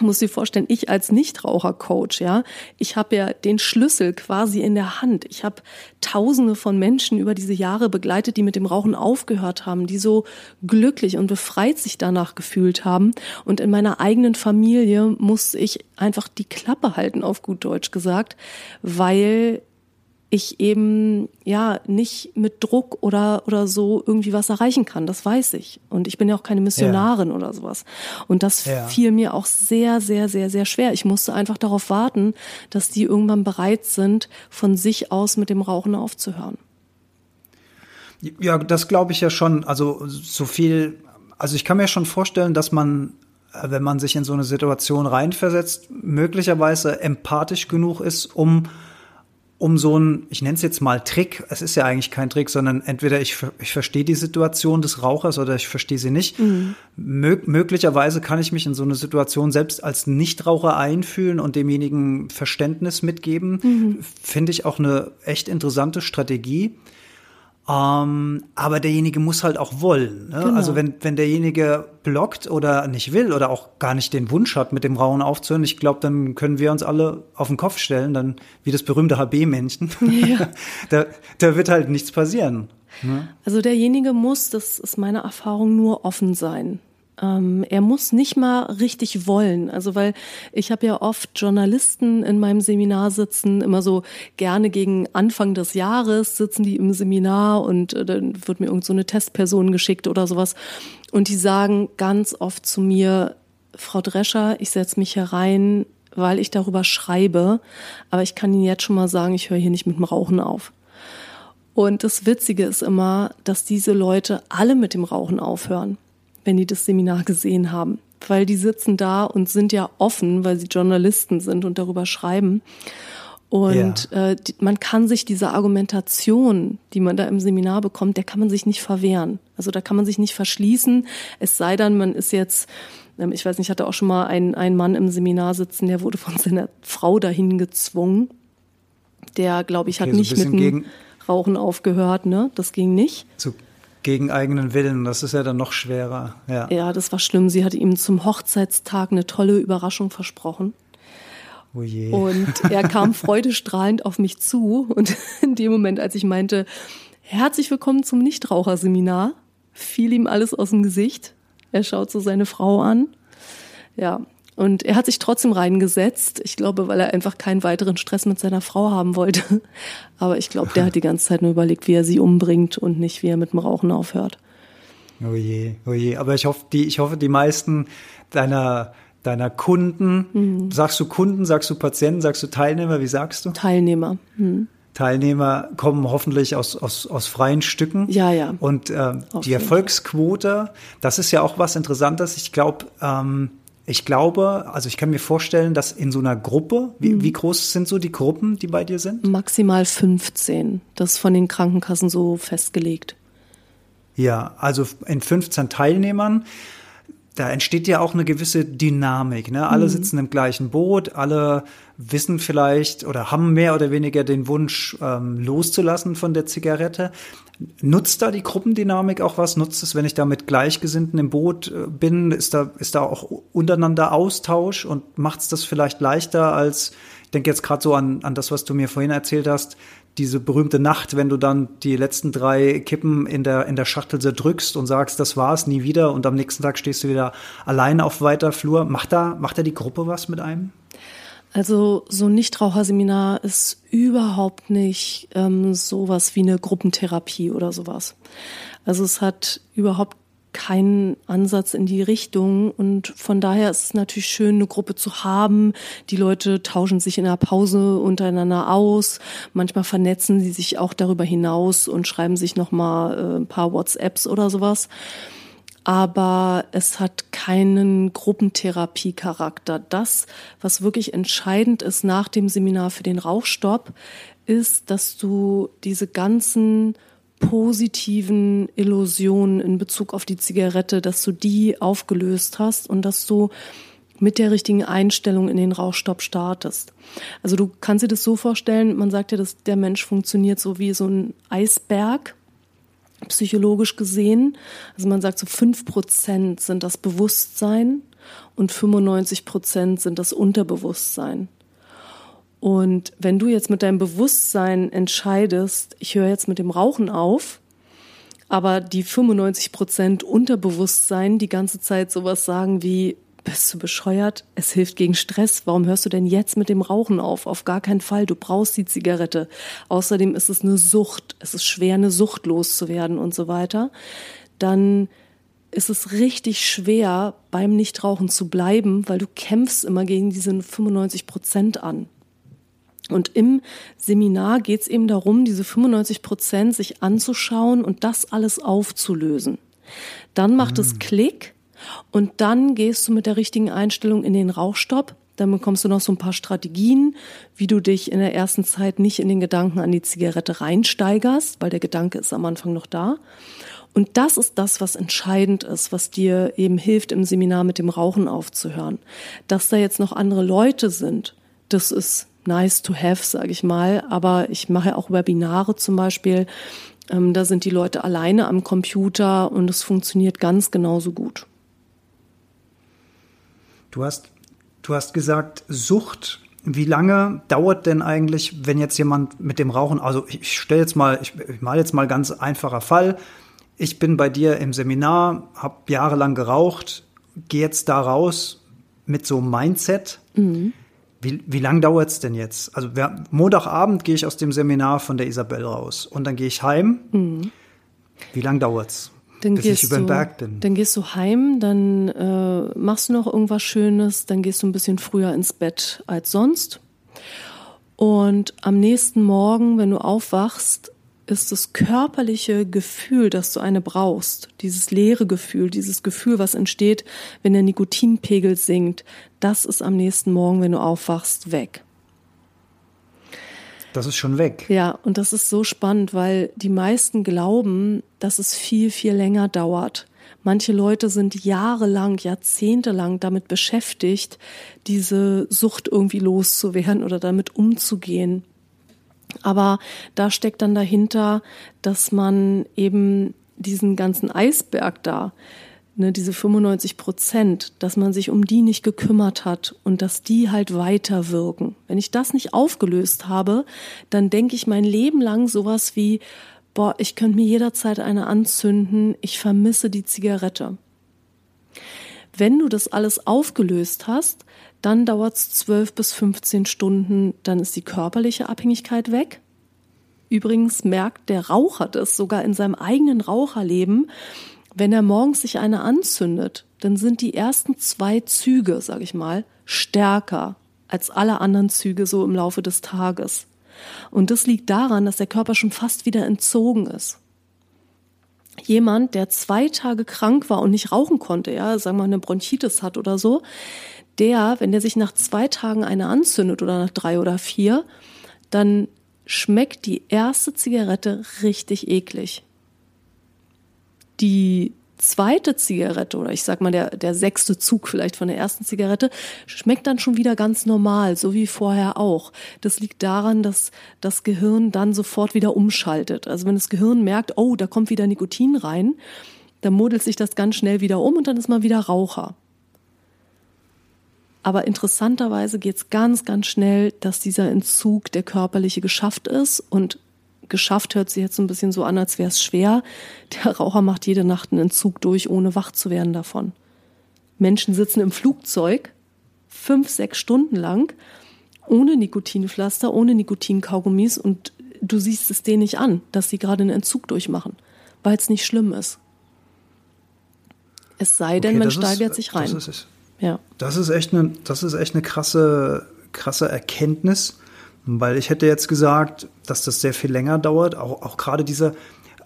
muss dir vorstellen, ich als Nichtraucher-Coach, ja, ich habe ja den Schlüssel quasi in der Hand. Ich habe Tausende von Menschen über diese Jahre begleitet, die mit dem Rauchen aufgehört haben, die so glücklich und befreit sich danach gefühlt haben. Und in meiner eigenen Familie musste ich einfach die Klappe halten, auf gut Deutsch gesagt, weil ich eben ja nicht mit Druck oder oder so irgendwie was erreichen kann. Das weiß ich. Und ich bin ja auch keine Missionarin oder sowas. Und das Ja. fiel mir auch sehr, sehr, sehr, sehr schwer. Ich musste einfach darauf warten, dass die irgendwann bereit sind, von sich aus mit dem Rauchen aufzuhören. Ja, das glaube ich ja schon. Also so viel, also ich kann mir schon vorstellen, dass man, äh, wenn man sich in so eine Situation reinversetzt, möglicherweise empathisch genug ist, um um so ein, ich nenne es jetzt mal Trick, es ist ja eigentlich kein Trick, sondern entweder ich, ich verstehe die Situation des Rauchers oder ich verstehe sie nicht. Mö möglicherweise kann ich mich in so eine Situation selbst als Nichtraucher einfühlen und demjenigen Verständnis mitgeben. Finde ich auch eine echt interessante Strategie. Ähm, aber derjenige muss halt auch wollen. Ne? Genau. Also wenn, wenn derjenige blockt oder nicht will oder auch gar nicht den Wunsch hat, mit dem Rauchen aufzuhören, ich glaube, dann können wir uns alle auf den Kopf stellen, dann wie das berühmte HB-Männchen. Ja. da, da wird halt nichts passieren. Also derjenige muss, das ist meine Erfahrung, nur offen sein. Ähm, er muss nicht mal richtig wollen. Also weil ich habe ja oft Journalisten in meinem Seminar sitzen, immer so gerne gegen Anfang des Jahres sitzen die im Seminar und äh, dann wird mir irgend so eine Testperson geschickt oder sowas. Und die sagen ganz oft zu mir, Frau Drescher, ich setze mich herein, weil ich darüber schreibe, aber ich kann Ihnen jetzt schon mal sagen, ich höre hier nicht mit dem Rauchen auf. Und das Witzige ist immer, dass diese Leute alle mit dem Rauchen aufhören, wenn die das Seminar gesehen haben. Weil die sitzen da und sind ja offen, weil sie Journalisten sind und darüber schreiben. Und äh, die, man kann sich diese Argumentation, die man da im Seminar bekommt, der kann man sich nicht verwehren. Also da kann man sich nicht verschließen. Es sei denn, man ist jetzt Ähm, ich weiß nicht, ich hatte auch schon mal einen, einen Mann im Seminar sitzen, der wurde von seiner Frau dahin gezwungen. Der, glaube ich, hat Okay, so nicht mit dem Rauchen aufgehört, ne? Das ging nicht. So gegen eigenen Willen, das ist ja dann noch schwerer. Ja. Ja, das war schlimm. Sie hatte ihm zum Hochzeitstag eine tolle Überraschung versprochen. Oh je. Und er kam freudestrahlend auf mich zu. Und in dem Moment, als ich meinte, herzlich willkommen zum Nichtraucherseminar, fiel ihm alles aus dem Gesicht. Er schaut so seine Frau an. Ja. Und er hat sich trotzdem reingesetzt. Ich glaube, weil er einfach keinen weiteren Stress mit seiner Frau haben wollte. Aber ich glaube, der hat die ganze Zeit nur überlegt, wie er sie umbringt und nicht, wie er mit dem Rauchen aufhört. Oh je, oh je. Aber ich hoffe, die, ich hoffe, die meisten deiner, deiner Kunden, Mhm. sagst du Kunden, sagst du Patienten, sagst du Teilnehmer, wie sagst du? Teilnehmer. Hm. Teilnehmer kommen hoffentlich aus, aus, aus freien Stücken. Ja, ja. Und ähm, die Erfolgsquote, das ist ja auch was Interessantes. Ich glaube, ähm, ich glaube, also ich kann mir vorstellen, dass in so einer Gruppe, wie, Mhm. wie groß sind so die Gruppen, die bei dir sind? Maximal 15. Das ist von den Krankenkassen so festgelegt. Ja, also in 15 Teilnehmern, da entsteht ja auch eine gewisse Dynamik. Ne? Alle sitzen im gleichen Boot, alle wissen vielleicht oder haben mehr oder weniger den Wunsch, ähm, loszulassen von der Zigarette. Nutzt da die Gruppendynamik auch was? Nutzt es, wenn ich da mit Gleichgesinnten im Boot äh, bin? Ist da, ist da auch untereinander Austausch und macht es das vielleicht leichter als, ich denke jetzt gerade so an, an das, was du mir vorhin erzählt hast, diese berühmte Nacht, wenn du dann die letzten drei Kippen in der, in der Schachtel zerdrückst und sagst, das war's, nie wieder und am nächsten Tag stehst du wieder allein auf weiter Flur. Macht da, macht da die Gruppe was mit einem? Also so ein Nichtraucherseminar ist überhaupt nicht ähm, sowas wie eine Gruppentherapie oder sowas. Also es hat überhaupt keinen Ansatz in die Richtung und von daher ist es natürlich schön, eine Gruppe zu haben. Die Leute tauschen sich in der Pause untereinander aus. Manchmal vernetzen sie sich auch darüber hinaus und schreiben sich noch mal äh, ein paar WhatsApps oder sowas aber es hat keinen Gruppentherapie-Charakter. Das, was wirklich entscheidend ist nach dem Seminar für den Rauchstopp, ist, dass du diese ganzen positiven Illusionen in Bezug auf die Zigarette, dass du die aufgelöst hast und dass du mit der richtigen Einstellung in den Rauchstopp startest. Also du kannst dir das so vorstellen, man sagt ja, dass der Mensch funktioniert so wie so ein Eisberg psychologisch gesehen. Also man sagt so fünf Prozent sind das Bewusstsein und 95 Prozent sind das Unterbewusstsein. Und wenn du jetzt mit deinem Bewusstsein entscheidest, ich höre jetzt mit dem Rauchen auf, aber die 95 Prozent Unterbewusstsein die ganze Zeit sowas sagen wie, bist du bescheuert? Es hilft gegen Stress. Warum hörst du denn jetzt mit dem Rauchen auf? Auf gar keinen Fall. Du brauchst die Zigarette. Außerdem ist es eine Sucht. Es ist schwer, eine Sucht loszuwerden und so weiter. Dann ist es richtig schwer, beim Nichtrauchen zu bleiben, weil du kämpfst immer gegen diese 95 Prozent an. Und im Seminar geht es eben darum, diese 95 Prozent sich anzuschauen und das alles aufzulösen. Dann macht es Klick und dann gehst du mit der richtigen Einstellung in den Rauchstopp. Dann bekommst du noch so ein paar Strategien, wie du dich in der ersten Zeit nicht in den Gedanken an die Zigarette reinsteigerst, weil der Gedanke ist am Anfang noch da. Und das ist das, was entscheidend ist, was dir eben hilft, im Seminar mit dem Rauchen aufzuhören. Dass da jetzt noch andere Leute sind, das ist nice to have, sage ich mal. Aber ich mache auch Webinare zum Beispiel. Ähm, da sind die Leute alleine am Computer und es funktioniert ganz genauso gut. Du hast, du hast gesagt, Sucht. Wie lange dauert denn eigentlich, wenn jetzt jemand mit dem Rauchen, also ich stelle jetzt mal, ich, ich mal jetzt mal ganz einfacher Fall. Ich bin bei dir im Seminar, habe jahrelang geraucht, gehe jetzt da raus mit so einem Mindset. Wie, wie lang dauert es denn jetzt? Also wir, Montagabend gehe ich aus dem Seminar von der Isabel raus und dann gehe ich heim. Wie lang dauert's? Dann bis gehst ich über den du, Berg bin. Dann gehst du heim, dann äh, machst du noch irgendwas Schönes, dann gehst du ein bisschen früher ins Bett als sonst. Und am nächsten Morgen, wenn du aufwachst, ist das körperliche Gefühl, dass du eine brauchst, dieses leere Gefühl, dieses Gefühl, was entsteht, wenn der Nikotinpegel sinkt, das ist am nächsten Morgen, wenn du aufwachst, weg. Das ist schon weg. Ja, und das ist so spannend, weil die meisten glauben, dass es viel, viel länger dauert. Manche Leute sind jahrelang, jahrzehntelang damit beschäftigt, diese Sucht irgendwie loszuwerden oder damit umzugehen. Aber da steckt dann dahinter, dass man eben diesen ganzen Eisberg da, ne, diese 95 Prozent, dass man sich um die nicht gekümmert hat und dass die halt weiter wirken. Wenn ich das nicht aufgelöst habe, dann denke ich mein Leben lang sowas wie, boah, ich könnte mir jederzeit eine anzünden, ich vermisse die Zigarette. Wenn du das alles aufgelöst hast, dann dauert es 12 bis 15 Stunden, dann ist die körperliche Abhängigkeit weg. Übrigens merkt der Raucher das sogar in seinem eigenen Raucherleben, wenn er morgens sich eine anzündet, dann sind die ersten zwei Züge, sag ich mal, stärker als alle anderen Züge so im Laufe des Tages. Und das liegt daran, dass der Körper schon fast wieder entzogen ist. Jemand, der zwei Tage krank war und nicht rauchen konnte, ja, sagen wir eine Bronchitis hat oder so, der, wenn der sich nach zwei Tagen eine anzündet oder nach drei oder vier, dann schmeckt die erste Zigarette richtig eklig. Die zweite Zigarette oder ich sag mal der, der sechste Zug vielleicht von der ersten Zigarette schmeckt dann schon wieder ganz normal, so wie vorher auch. Das liegt daran, dass das Gehirn dann sofort wieder umschaltet. Also wenn das Gehirn merkt, oh, da kommt wieder Nikotin rein, dann modelt sich das ganz schnell wieder um und dann ist man wieder Raucher. Aber interessanterweise geht es ganz, ganz schnell, dass dieser Entzug, der körperliche, geschafft ist. Und geschafft hört sich jetzt ein bisschen so an, als wäre es schwer. Der Raucher macht jede Nacht einen Entzug durch, ohne wach zu werden davon. Menschen sitzen im Flugzeug fünf, sechs Stunden lang ohne Nikotinpflaster, ohne Nikotinkaugummis und du siehst es denen nicht an, dass sie gerade einen Entzug durchmachen, weil es nicht schlimm ist. Es sei denn, okay, man steigert ist, sich rein. Das ist, ja. Das ist echt eine, das ist echt eine krasse, krasse Erkenntnis, weil ich hätte jetzt gesagt, dass das sehr viel länger dauert. Auch, auch gerade diese,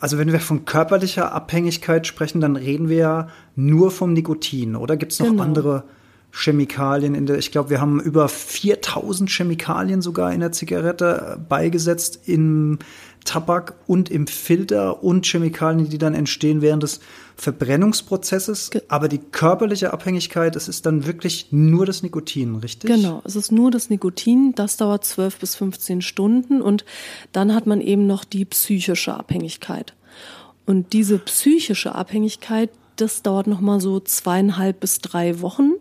also wenn wir von körperlicher Abhängigkeit sprechen, dann reden wir ja nur vom Nikotin, oder gibt es noch genau. andere Chemikalien in der, ich glaube, wir haben über 4000 Chemikalien sogar in der Zigarette beigesetzt im Tabak und im Filter und Chemikalien, die dann entstehen während des Verbrennungsprozesses. Aber die körperliche Abhängigkeit, es ist dann wirklich nur das Nikotin, richtig? Genau, es ist nur das Nikotin. Das dauert 12 bis 15 Stunden und dann hat man eben noch die psychische Abhängigkeit. Und diese psychische Abhängigkeit, das dauert noch mal so zweieinhalb bis drei Wochen,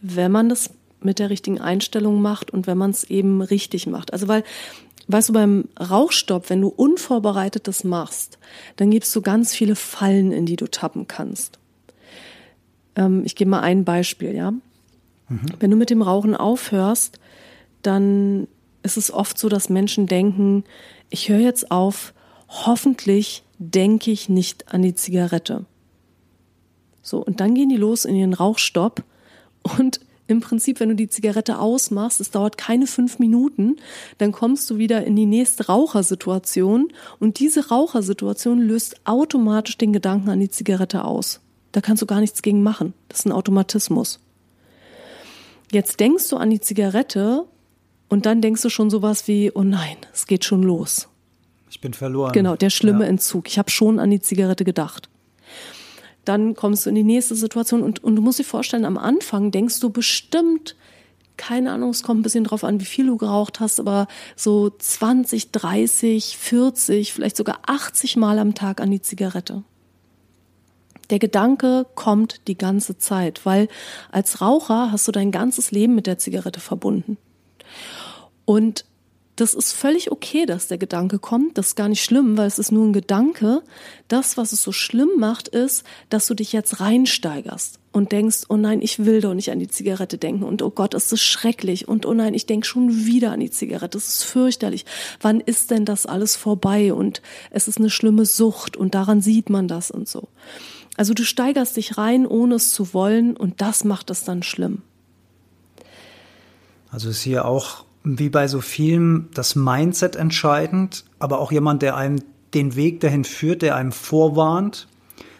wenn man das mit der richtigen Einstellung macht und wenn man es eben richtig macht. Also weil Weißt du, beim Rauchstopp, wenn du unvorbereitet das machst, dann gibst du ganz viele Fallen, in die du tappen kannst. Ähm, ich gebe mal ein Beispiel, ja. Mhm. Wenn du mit dem Rauchen aufhörst, dann ist es oft so, dass Menschen denken, ich höre jetzt auf, hoffentlich denke ich nicht an die Zigarette. So, und dann gehen die los in ihren Rauchstopp und im Prinzip, wenn du die Zigarette ausmachst, es dauert keine fünf Minuten, dann kommst du wieder in die nächste Rauchersituation und diese Rauchersituation löst automatisch den Gedanken an die Zigarette aus. Da kannst du gar nichts gegen machen. Das ist ein Automatismus. Jetzt denkst du an die Zigarette und dann denkst du schon sowas wie, oh nein, es geht schon los. Ich bin verloren. Genau, der schlimme ja. Entzug. Ich habe schon an die Zigarette gedacht dann kommst du in die nächste Situation und, und du musst dir vorstellen, am Anfang denkst du bestimmt, keine Ahnung, es kommt ein bisschen drauf an, wie viel du geraucht hast, aber so 20, 30, 40, vielleicht sogar 80 Mal am Tag an die Zigarette. Der Gedanke kommt die ganze Zeit, weil als Raucher hast du dein ganzes Leben mit der Zigarette verbunden. Und das ist völlig okay, dass der Gedanke kommt. Das ist gar nicht schlimm, weil es ist nur ein Gedanke. Das, was es so schlimm macht, ist, dass du dich jetzt reinsteigerst und denkst, oh nein, ich will doch nicht an die Zigarette denken und oh Gott, ist das schrecklich und oh nein, ich denke schon wieder an die Zigarette. Das ist fürchterlich. Wann ist denn das alles vorbei? Und es ist eine schlimme Sucht und daran sieht man das und so. Also du steigerst dich rein, ohne es zu wollen und das macht es dann schlimm. Also ist hier auch wie bei so vielen das Mindset entscheidend, aber auch jemand, der einem den Weg dahin führt, der einem vorwarnt.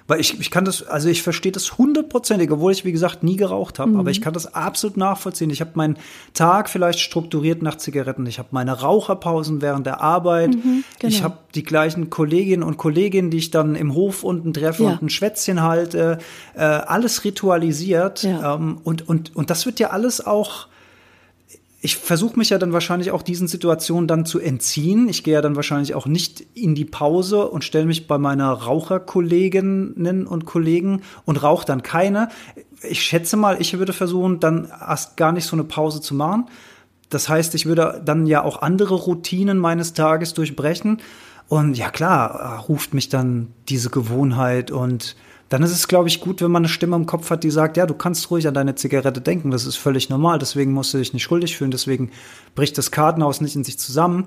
Weil ich, ich kann das, also ich verstehe das hundertprozentig, obwohl ich, wie gesagt, nie geraucht habe. Mhm. Aber ich kann das absolut nachvollziehen. Ich habe meinen Tag vielleicht strukturiert nach Zigaretten. Ich habe meine Raucherpausen während der Arbeit. Mhm, genau. Ich habe die gleichen Kolleginnen und Kollegen, die ich dann im Hof unten treffe ja. und ein Schwätzchen halte. Äh, alles ritualisiert. Ja. Ähm, und, und, und das wird ja alles auch ich versuche mich ja dann wahrscheinlich auch diesen Situationen dann zu entziehen. Ich gehe ja dann wahrscheinlich auch nicht in die Pause und stelle mich bei meiner Raucherkolleginnen und Kollegen und rauche dann keine. Ich schätze mal, ich würde versuchen, dann erst gar nicht so eine Pause zu machen. Das heißt, ich würde dann ja auch andere Routinen meines Tages durchbrechen. Und ja klar, ruft mich dann diese Gewohnheit und dann ist es, glaube ich, gut, wenn man eine Stimme im Kopf hat, die sagt, ja, du kannst ruhig an deine Zigarette denken, das ist völlig normal, deswegen musst du dich nicht schuldig fühlen, deswegen bricht das Kartenhaus nicht in sich zusammen.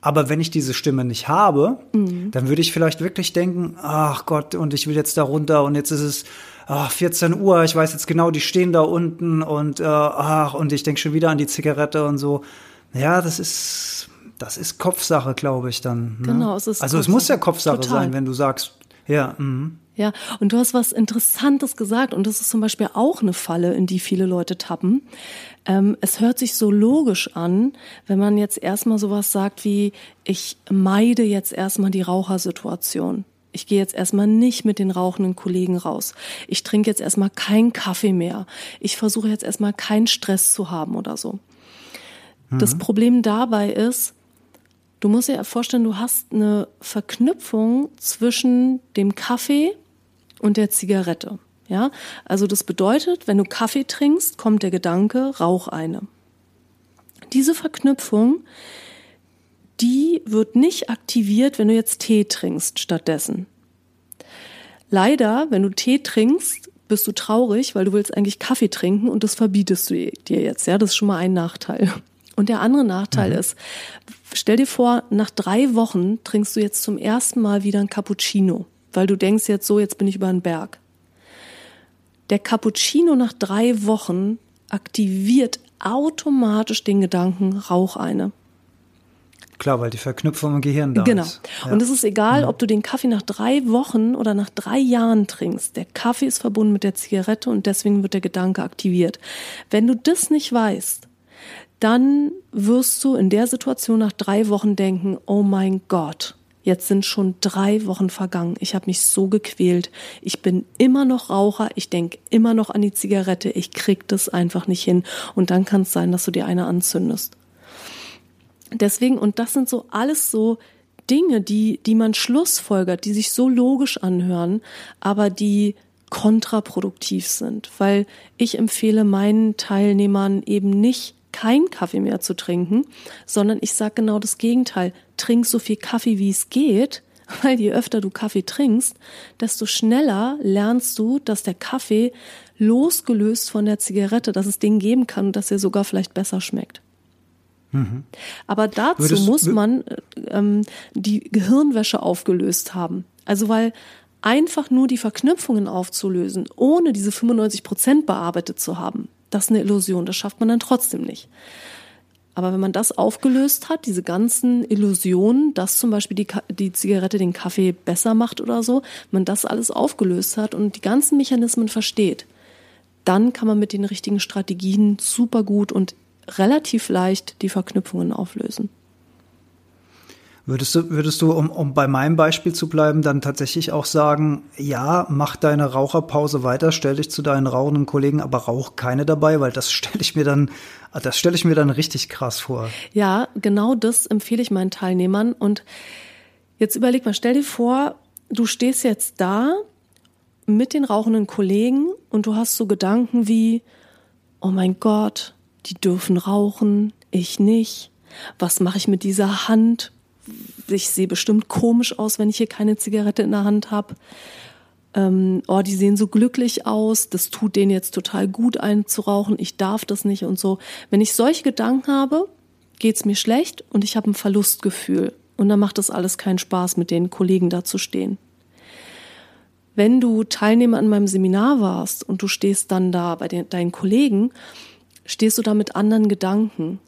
Aber wenn ich diese Stimme nicht habe, mhm. dann würde ich vielleicht wirklich denken, ach Gott, und ich will jetzt da runter und jetzt ist es ach, 14 Uhr, ich weiß jetzt genau, die stehen da unten und äh, ach, und ich denke schon wieder an die Zigarette und so. Ja, das ist, das ist Kopfsache, glaube ich dann. Ne? Genau, es ist Also Kopfsache. es muss ja Kopfsache Total. sein, wenn du sagst, ja, mh. Ja, und du hast was Interessantes gesagt und das ist zum Beispiel auch eine Falle, in die viele Leute tappen. Ähm, es hört sich so logisch an, wenn man jetzt erstmal sowas sagt wie, ich meide jetzt erstmal die Rauchersituation. Ich gehe jetzt erstmal nicht mit den rauchenden Kollegen raus. Ich trinke jetzt erstmal keinen Kaffee mehr. Ich versuche jetzt erstmal keinen Stress zu haben oder so. Mhm. Das Problem dabei ist, du musst dir vorstellen, du hast eine Verknüpfung zwischen dem Kaffee und der Zigarette. Ja, also das bedeutet, wenn du Kaffee trinkst, kommt der Gedanke, rauch eine. Diese Verknüpfung, die wird nicht aktiviert, wenn du jetzt Tee trinkst stattdessen. Leider, wenn du Tee trinkst, bist du traurig, weil du willst eigentlich Kaffee trinken und das verbietest du dir jetzt. Ja, das ist schon mal ein Nachteil. Und der andere Nachteil mhm. ist, stell dir vor, nach drei Wochen trinkst du jetzt zum ersten Mal wieder ein Cappuccino weil du denkst jetzt so, jetzt bin ich über den Berg. Der Cappuccino nach drei Wochen aktiviert automatisch den Gedanken, rauch eine. Klar, weil die Verknüpfung im Gehirn da genau. ist. Genau. Ja. Und es ist egal, ob du den Kaffee nach drei Wochen oder nach drei Jahren trinkst. Der Kaffee ist verbunden mit der Zigarette und deswegen wird der Gedanke aktiviert. Wenn du das nicht weißt, dann wirst du in der Situation nach drei Wochen denken, oh mein Gott, Jetzt sind schon drei Wochen vergangen. Ich habe mich so gequält. Ich bin immer noch Raucher. Ich denke immer noch an die Zigarette. Ich krieg das einfach nicht hin. Und dann kann es sein, dass du dir eine anzündest. Deswegen, und das sind so alles so Dinge, die, die man schlussfolgert, die sich so logisch anhören, aber die kontraproduktiv sind. Weil ich empfehle meinen Teilnehmern eben nicht, keinen Kaffee mehr zu trinken, sondern ich sage genau das Gegenteil. Trink so viel Kaffee, wie es geht, weil je öfter du Kaffee trinkst, desto schneller lernst du, dass der Kaffee losgelöst von der Zigarette, dass es den geben kann und dass er sogar vielleicht besser schmeckt. Mhm. Aber dazu Würdest, muss man ähm, die Gehirnwäsche aufgelöst haben. Also weil einfach nur die Verknüpfungen aufzulösen, ohne diese 95 Prozent bearbeitet zu haben, das ist eine Illusion, das schafft man dann trotzdem nicht. Aber wenn man das aufgelöst hat, diese ganzen Illusionen, dass zum Beispiel die, die Zigarette den Kaffee besser macht oder so, wenn man das alles aufgelöst hat und die ganzen Mechanismen versteht, dann kann man mit den richtigen Strategien super gut und relativ leicht die Verknüpfungen auflösen. Würdest du, würdest du, um, um bei meinem Beispiel zu bleiben, dann tatsächlich auch sagen, ja, mach deine Raucherpause weiter, stell dich zu deinen rauchenden Kollegen, aber rauch keine dabei, weil das stelle ich mir dann, das stelle ich mir dann richtig krass vor. Ja, genau das empfehle ich meinen Teilnehmern. Und jetzt überleg mal, stell dir vor, du stehst jetzt da mit den rauchenden Kollegen und du hast so Gedanken wie, oh mein Gott, die dürfen rauchen, ich nicht. Was mache ich mit dieser Hand? Ich sehe bestimmt komisch aus, wenn ich hier keine Zigarette in der Hand habe. Ähm, oh, die sehen so glücklich aus, das tut denen jetzt total gut einzurauchen, ich darf das nicht und so. Wenn ich solche Gedanken habe, geht's mir schlecht und ich habe ein Verlustgefühl. Und dann macht das alles keinen Spaß, mit den Kollegen da zu stehen. Wenn du Teilnehmer an meinem Seminar warst und du stehst dann da bei den, deinen Kollegen, stehst du da mit anderen Gedanken,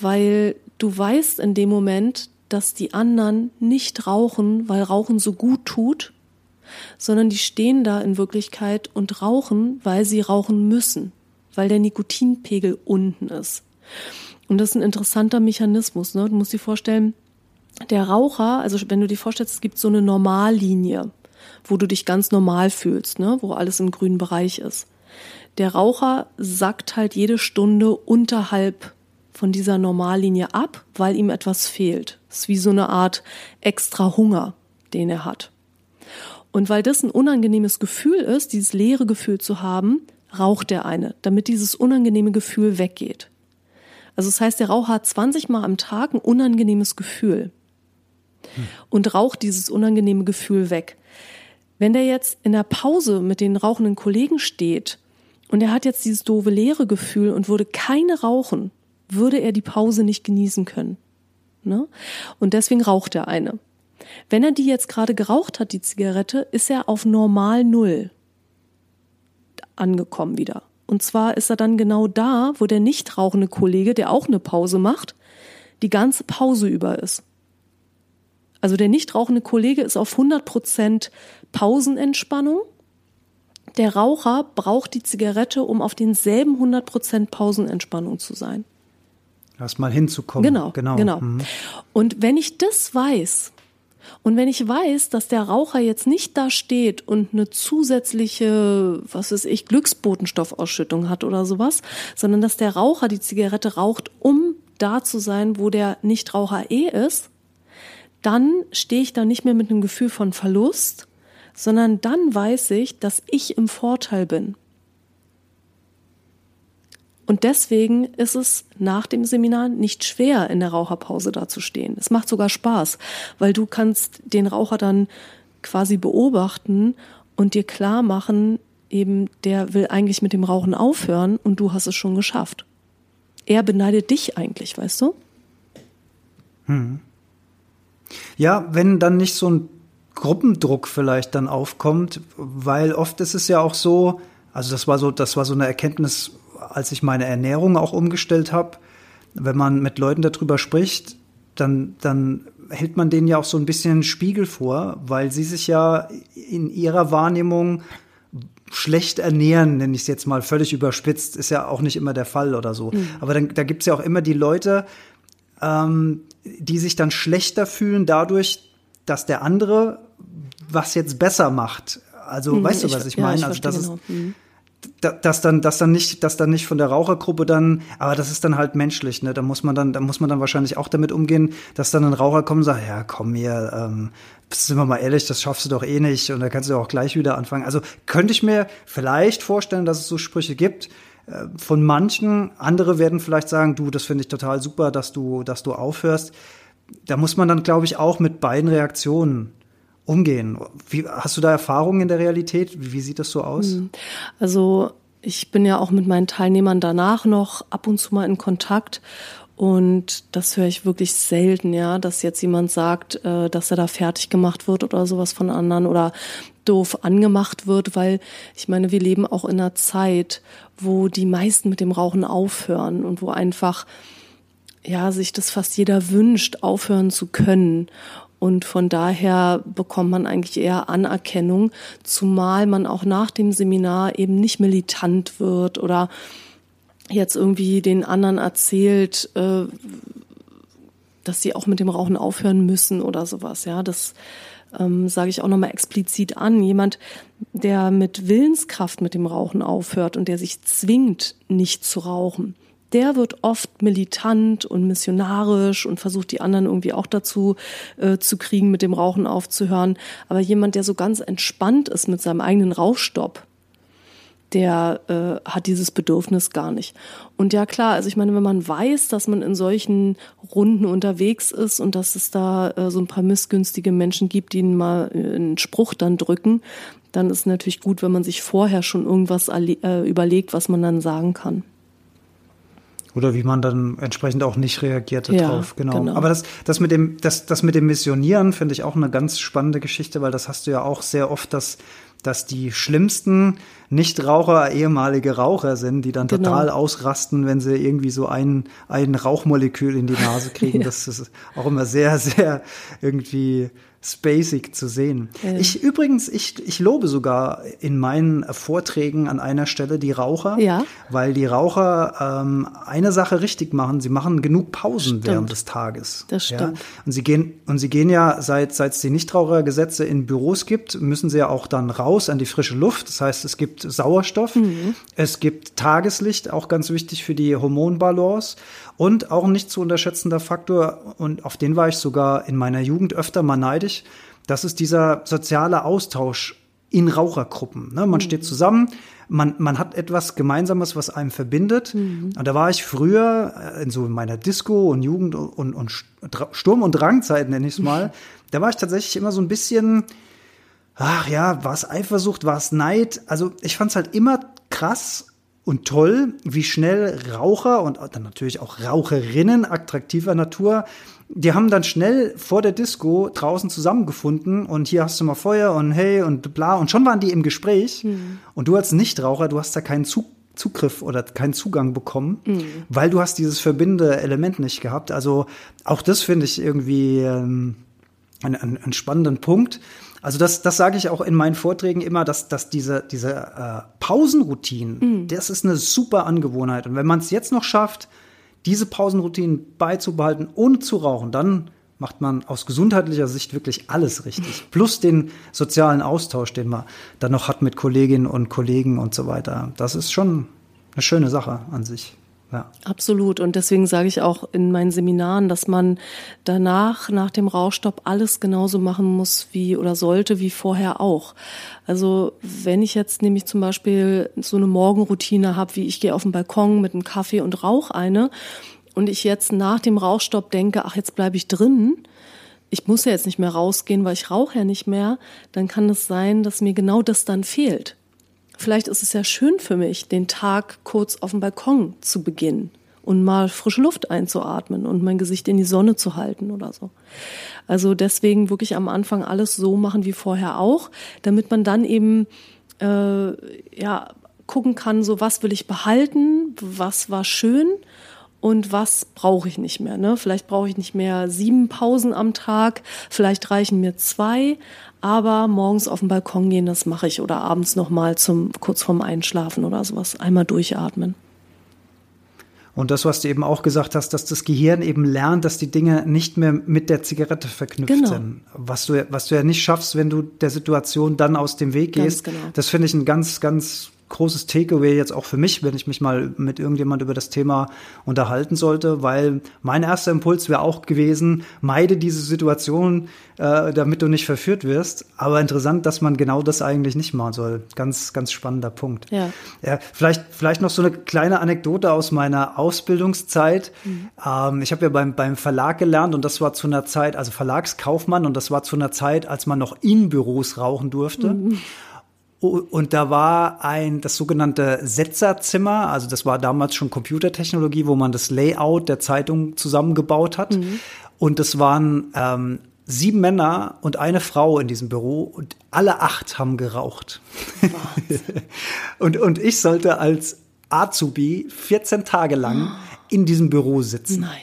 weil du weißt in dem Moment, dass die anderen nicht rauchen, weil Rauchen so gut tut, sondern die stehen da in Wirklichkeit und rauchen, weil sie rauchen müssen, weil der Nikotinpegel unten ist. Und das ist ein interessanter Mechanismus. Ne? Du musst dir vorstellen, der Raucher, also wenn du dir vorstellst, es gibt so eine Normallinie, wo du dich ganz normal fühlst, ne? wo alles im grünen Bereich ist. Der Raucher sackt halt jede Stunde unterhalb von dieser Normallinie ab, weil ihm etwas fehlt. Das ist wie so eine Art extra Hunger, den er hat. Und weil das ein unangenehmes Gefühl ist, dieses leere Gefühl zu haben, raucht der eine, damit dieses unangenehme Gefühl weggeht. Also das heißt, der Raucher hat 20 Mal am Tag ein unangenehmes Gefühl und raucht dieses unangenehme Gefühl weg. Wenn der jetzt in der Pause mit den rauchenden Kollegen steht und er hat jetzt dieses doofe leere Gefühl und würde keine rauchen, würde er die Pause nicht genießen können. Ne? Und deswegen raucht er eine. Wenn er die jetzt gerade geraucht hat, die Zigarette, ist er auf normal Null angekommen wieder. Und zwar ist er dann genau da, wo der nicht rauchende Kollege, der auch eine Pause macht, die ganze Pause über ist. Also der nicht rauchende Kollege ist auf 100 Prozent Pausenentspannung. Der Raucher braucht die Zigarette, um auf denselben 100 Prozent Pausenentspannung zu sein. Erst mal hinzukommen. Genau, genau. genau. Mhm. Und wenn ich das weiß, und wenn ich weiß, dass der Raucher jetzt nicht da steht und eine zusätzliche, was weiß ich, Glücksbotenstoffausschüttung hat oder sowas, sondern dass der Raucher die Zigarette raucht, um da zu sein, wo der Nichtraucher eh ist, dann stehe ich da nicht mehr mit einem Gefühl von Verlust, sondern dann weiß ich, dass ich im Vorteil bin. Und deswegen ist es nach dem Seminar nicht schwer, in der Raucherpause da zu stehen. Es macht sogar Spaß, weil du kannst den Raucher dann quasi beobachten und dir klar machen, eben der will eigentlich mit dem Rauchen aufhören und du hast es schon geschafft. Er beneidet dich eigentlich, weißt du? Hm. Ja, wenn dann nicht so ein Gruppendruck vielleicht dann aufkommt, weil oft ist es ja auch so, also das war so, das war so eine Erkenntnis als ich meine Ernährung auch umgestellt habe, wenn man mit Leuten darüber spricht, dann, dann hält man denen ja auch so ein bisschen einen Spiegel vor, weil sie sich ja in ihrer Wahrnehmung schlecht ernähren, nenne ich es jetzt mal völlig überspitzt, ist ja auch nicht immer der Fall oder so. Mhm. Aber dann, da gibt es ja auch immer die Leute, ähm, die sich dann schlechter fühlen dadurch, dass der andere was jetzt besser macht. Also, mhm, weißt du, was ich, ich meine? Ja, ich also, das genau. ist, mhm dass dann, dass dann nicht, dass dann nicht von der Rauchergruppe dann, aber das ist dann halt menschlich, ne? Da muss man dann, da muss man dann wahrscheinlich auch damit umgehen, dass dann ein Raucher kommt und sagt, ja, komm hier, ähm, sind wir mal ehrlich, das schaffst du doch eh nicht und da kannst du auch gleich wieder anfangen. Also könnte ich mir vielleicht vorstellen, dass es so Sprüche gibt äh, von manchen. Andere werden vielleicht sagen, du, das finde ich total super, dass du, dass du aufhörst. Da muss man dann, glaube ich, auch mit beiden Reaktionen umgehen. Wie, hast du da Erfahrungen in der Realität? Wie, wie sieht das so aus? Hm. Also ich bin ja auch mit meinen Teilnehmern danach noch ab und zu mal in Kontakt und das höre ich wirklich selten, ja, dass jetzt jemand sagt, äh, dass er da fertig gemacht wird oder sowas von anderen oder doof angemacht wird, weil ich meine, wir leben auch in einer Zeit, wo die meisten mit dem Rauchen aufhören und wo einfach ja, sich das fast jeder wünscht, aufhören zu können. Und von daher bekommt man eigentlich eher Anerkennung, zumal man auch nach dem Seminar eben nicht militant wird oder jetzt irgendwie den anderen erzählt, äh, dass sie auch mit dem Rauchen aufhören müssen oder sowas. Ja, das ähm, sage ich auch nochmal explizit an. Jemand, der mit Willenskraft mit dem Rauchen aufhört und der sich zwingt, nicht zu rauchen, der wird oft militant und missionarisch und versucht die anderen irgendwie auch dazu äh, zu kriegen, mit dem Rauchen aufzuhören. Aber jemand, der so ganz entspannt ist mit seinem eigenen Rauchstopp, der äh, hat dieses Bedürfnis gar nicht. Und ja klar, also ich meine, wenn man weiß, dass man in solchen Runden unterwegs ist und dass es da äh, so ein paar missgünstige Menschen gibt, die ihnen mal äh, einen Spruch dann drücken, dann ist natürlich gut, wenn man sich vorher schon irgendwas äh, überlegt, was man dann sagen kann. Oder wie man dann entsprechend auch nicht reagierte ja, drauf. Genau. genau. Aber das, das mit dem, das, das mit dem Missionieren finde ich auch eine ganz spannende Geschichte, weil das hast du ja auch sehr oft, dass, dass die schlimmsten Nichtraucher ehemalige Raucher sind, die dann genau. total ausrasten, wenn sie irgendwie so ein, ein Rauchmolekül in die Nase kriegen. ja. Das ist auch immer sehr, sehr irgendwie spacig zu sehen. Ja. Ich übrigens, ich, ich lobe sogar in meinen Vorträgen an einer Stelle die Raucher, ja. weil die Raucher ähm, eine Sache richtig machen. Sie machen genug Pausen stimmt. während des Tages. Das stimmt. Ja? Und sie gehen und sie gehen ja seit seit es die Nichtrauchergesetze in Büros gibt, müssen sie ja auch dann raus an die frische Luft. Das heißt, es gibt Sauerstoff, mhm. es gibt Tageslicht, auch ganz wichtig für die Hormonbalance und auch ein nicht zu unterschätzender Faktor und auf den war ich sogar in meiner Jugend öfter mal neidisch. Das ist dieser soziale Austausch in Rauchergruppen. Ne? Man mhm. steht zusammen, man, man hat etwas Gemeinsames, was einem verbindet. Mhm. Und da war ich früher äh, in so meiner Disco und Jugend und, und Sturm- und Drangzeit, nenne ich es mal. da war ich tatsächlich immer so ein bisschen, ach ja, war es Eifersucht, war es Neid. Also ich fand es halt immer krass und toll, wie schnell Raucher und dann natürlich auch Raucherinnen attraktiver Natur die haben dann schnell vor der Disco draußen zusammengefunden und hier hast du mal Feuer und hey und bla und schon waren die im Gespräch mhm. und du als Nichtraucher, du hast da keinen Zug Zugriff oder keinen Zugang bekommen, mhm. weil du hast dieses verbindende Element nicht gehabt. Also auch das finde ich irgendwie ähm, einen, einen, spannenden Punkt. Also das, das sage ich auch in meinen Vorträgen immer, dass, dass diese, diese äh, Pausenroutinen, mhm. das ist eine super Angewohnheit. Und wenn man es jetzt noch schafft, diese Pausenroutinen beizubehalten, ohne zu rauchen, dann macht man aus gesundheitlicher Sicht wirklich alles richtig. Plus den sozialen Austausch, den man dann noch hat mit Kolleginnen und Kollegen und so weiter. Das ist schon eine schöne Sache an sich. Ja. Absolut. Und deswegen sage ich auch in meinen Seminaren, dass man danach, nach dem Rauchstopp, alles genauso machen muss wie oder sollte wie vorher auch. Also wenn ich jetzt nämlich zum Beispiel so eine Morgenroutine habe, wie ich gehe auf den Balkon mit einem Kaffee und rauche eine und ich jetzt nach dem Rauchstopp denke, ach, jetzt bleibe ich drin, ich muss ja jetzt nicht mehr rausgehen, weil ich rauche ja nicht mehr, dann kann es sein, dass mir genau das dann fehlt. Vielleicht ist es ja schön für mich, den Tag kurz auf dem Balkon zu beginnen und mal frische Luft einzuatmen und mein Gesicht in die Sonne zu halten oder so. Also deswegen wirklich am Anfang alles so machen wie vorher auch, damit man dann eben äh, ja gucken kann, so was will ich behalten, was war schön und was brauche ich nicht mehr. Ne? Vielleicht brauche ich nicht mehr sieben Pausen am Tag, vielleicht reichen mir zwei, aber morgens auf den Balkon gehen, das mache ich oder abends nochmal zum kurz vorm Einschlafen oder sowas. Einmal durchatmen. Und das, was du eben auch gesagt hast, dass das Gehirn eben lernt, dass die Dinge nicht mehr mit der Zigarette verknüpft genau. sind. Was du, was du ja nicht schaffst, wenn du der Situation dann aus dem Weg gehst. Genau. Das finde ich ein ganz, ganz großes Takeaway jetzt auch für mich, wenn ich mich mal mit irgendjemand über das Thema unterhalten sollte, weil mein erster Impuls wäre auch gewesen, meide diese Situation, äh, damit du nicht verführt wirst. Aber interessant, dass man genau das eigentlich nicht machen soll. Ganz, ganz spannender Punkt. Ja. ja vielleicht, vielleicht noch so eine kleine Anekdote aus meiner Ausbildungszeit. Mhm. Ähm, ich habe ja beim, beim Verlag gelernt und das war zu einer Zeit, also Verlagskaufmann und das war zu einer Zeit, als man noch in Büros rauchen durfte. Mhm. Und da war ein, das sogenannte Setzerzimmer, also das war damals schon Computertechnologie, wo man das Layout der Zeitung zusammengebaut hat. Mhm. Und es waren ähm, sieben Männer und eine Frau in diesem Büro und alle acht haben geraucht. und, und ich sollte als Azubi 14 Tage lang in diesem Büro sitzen. Nein.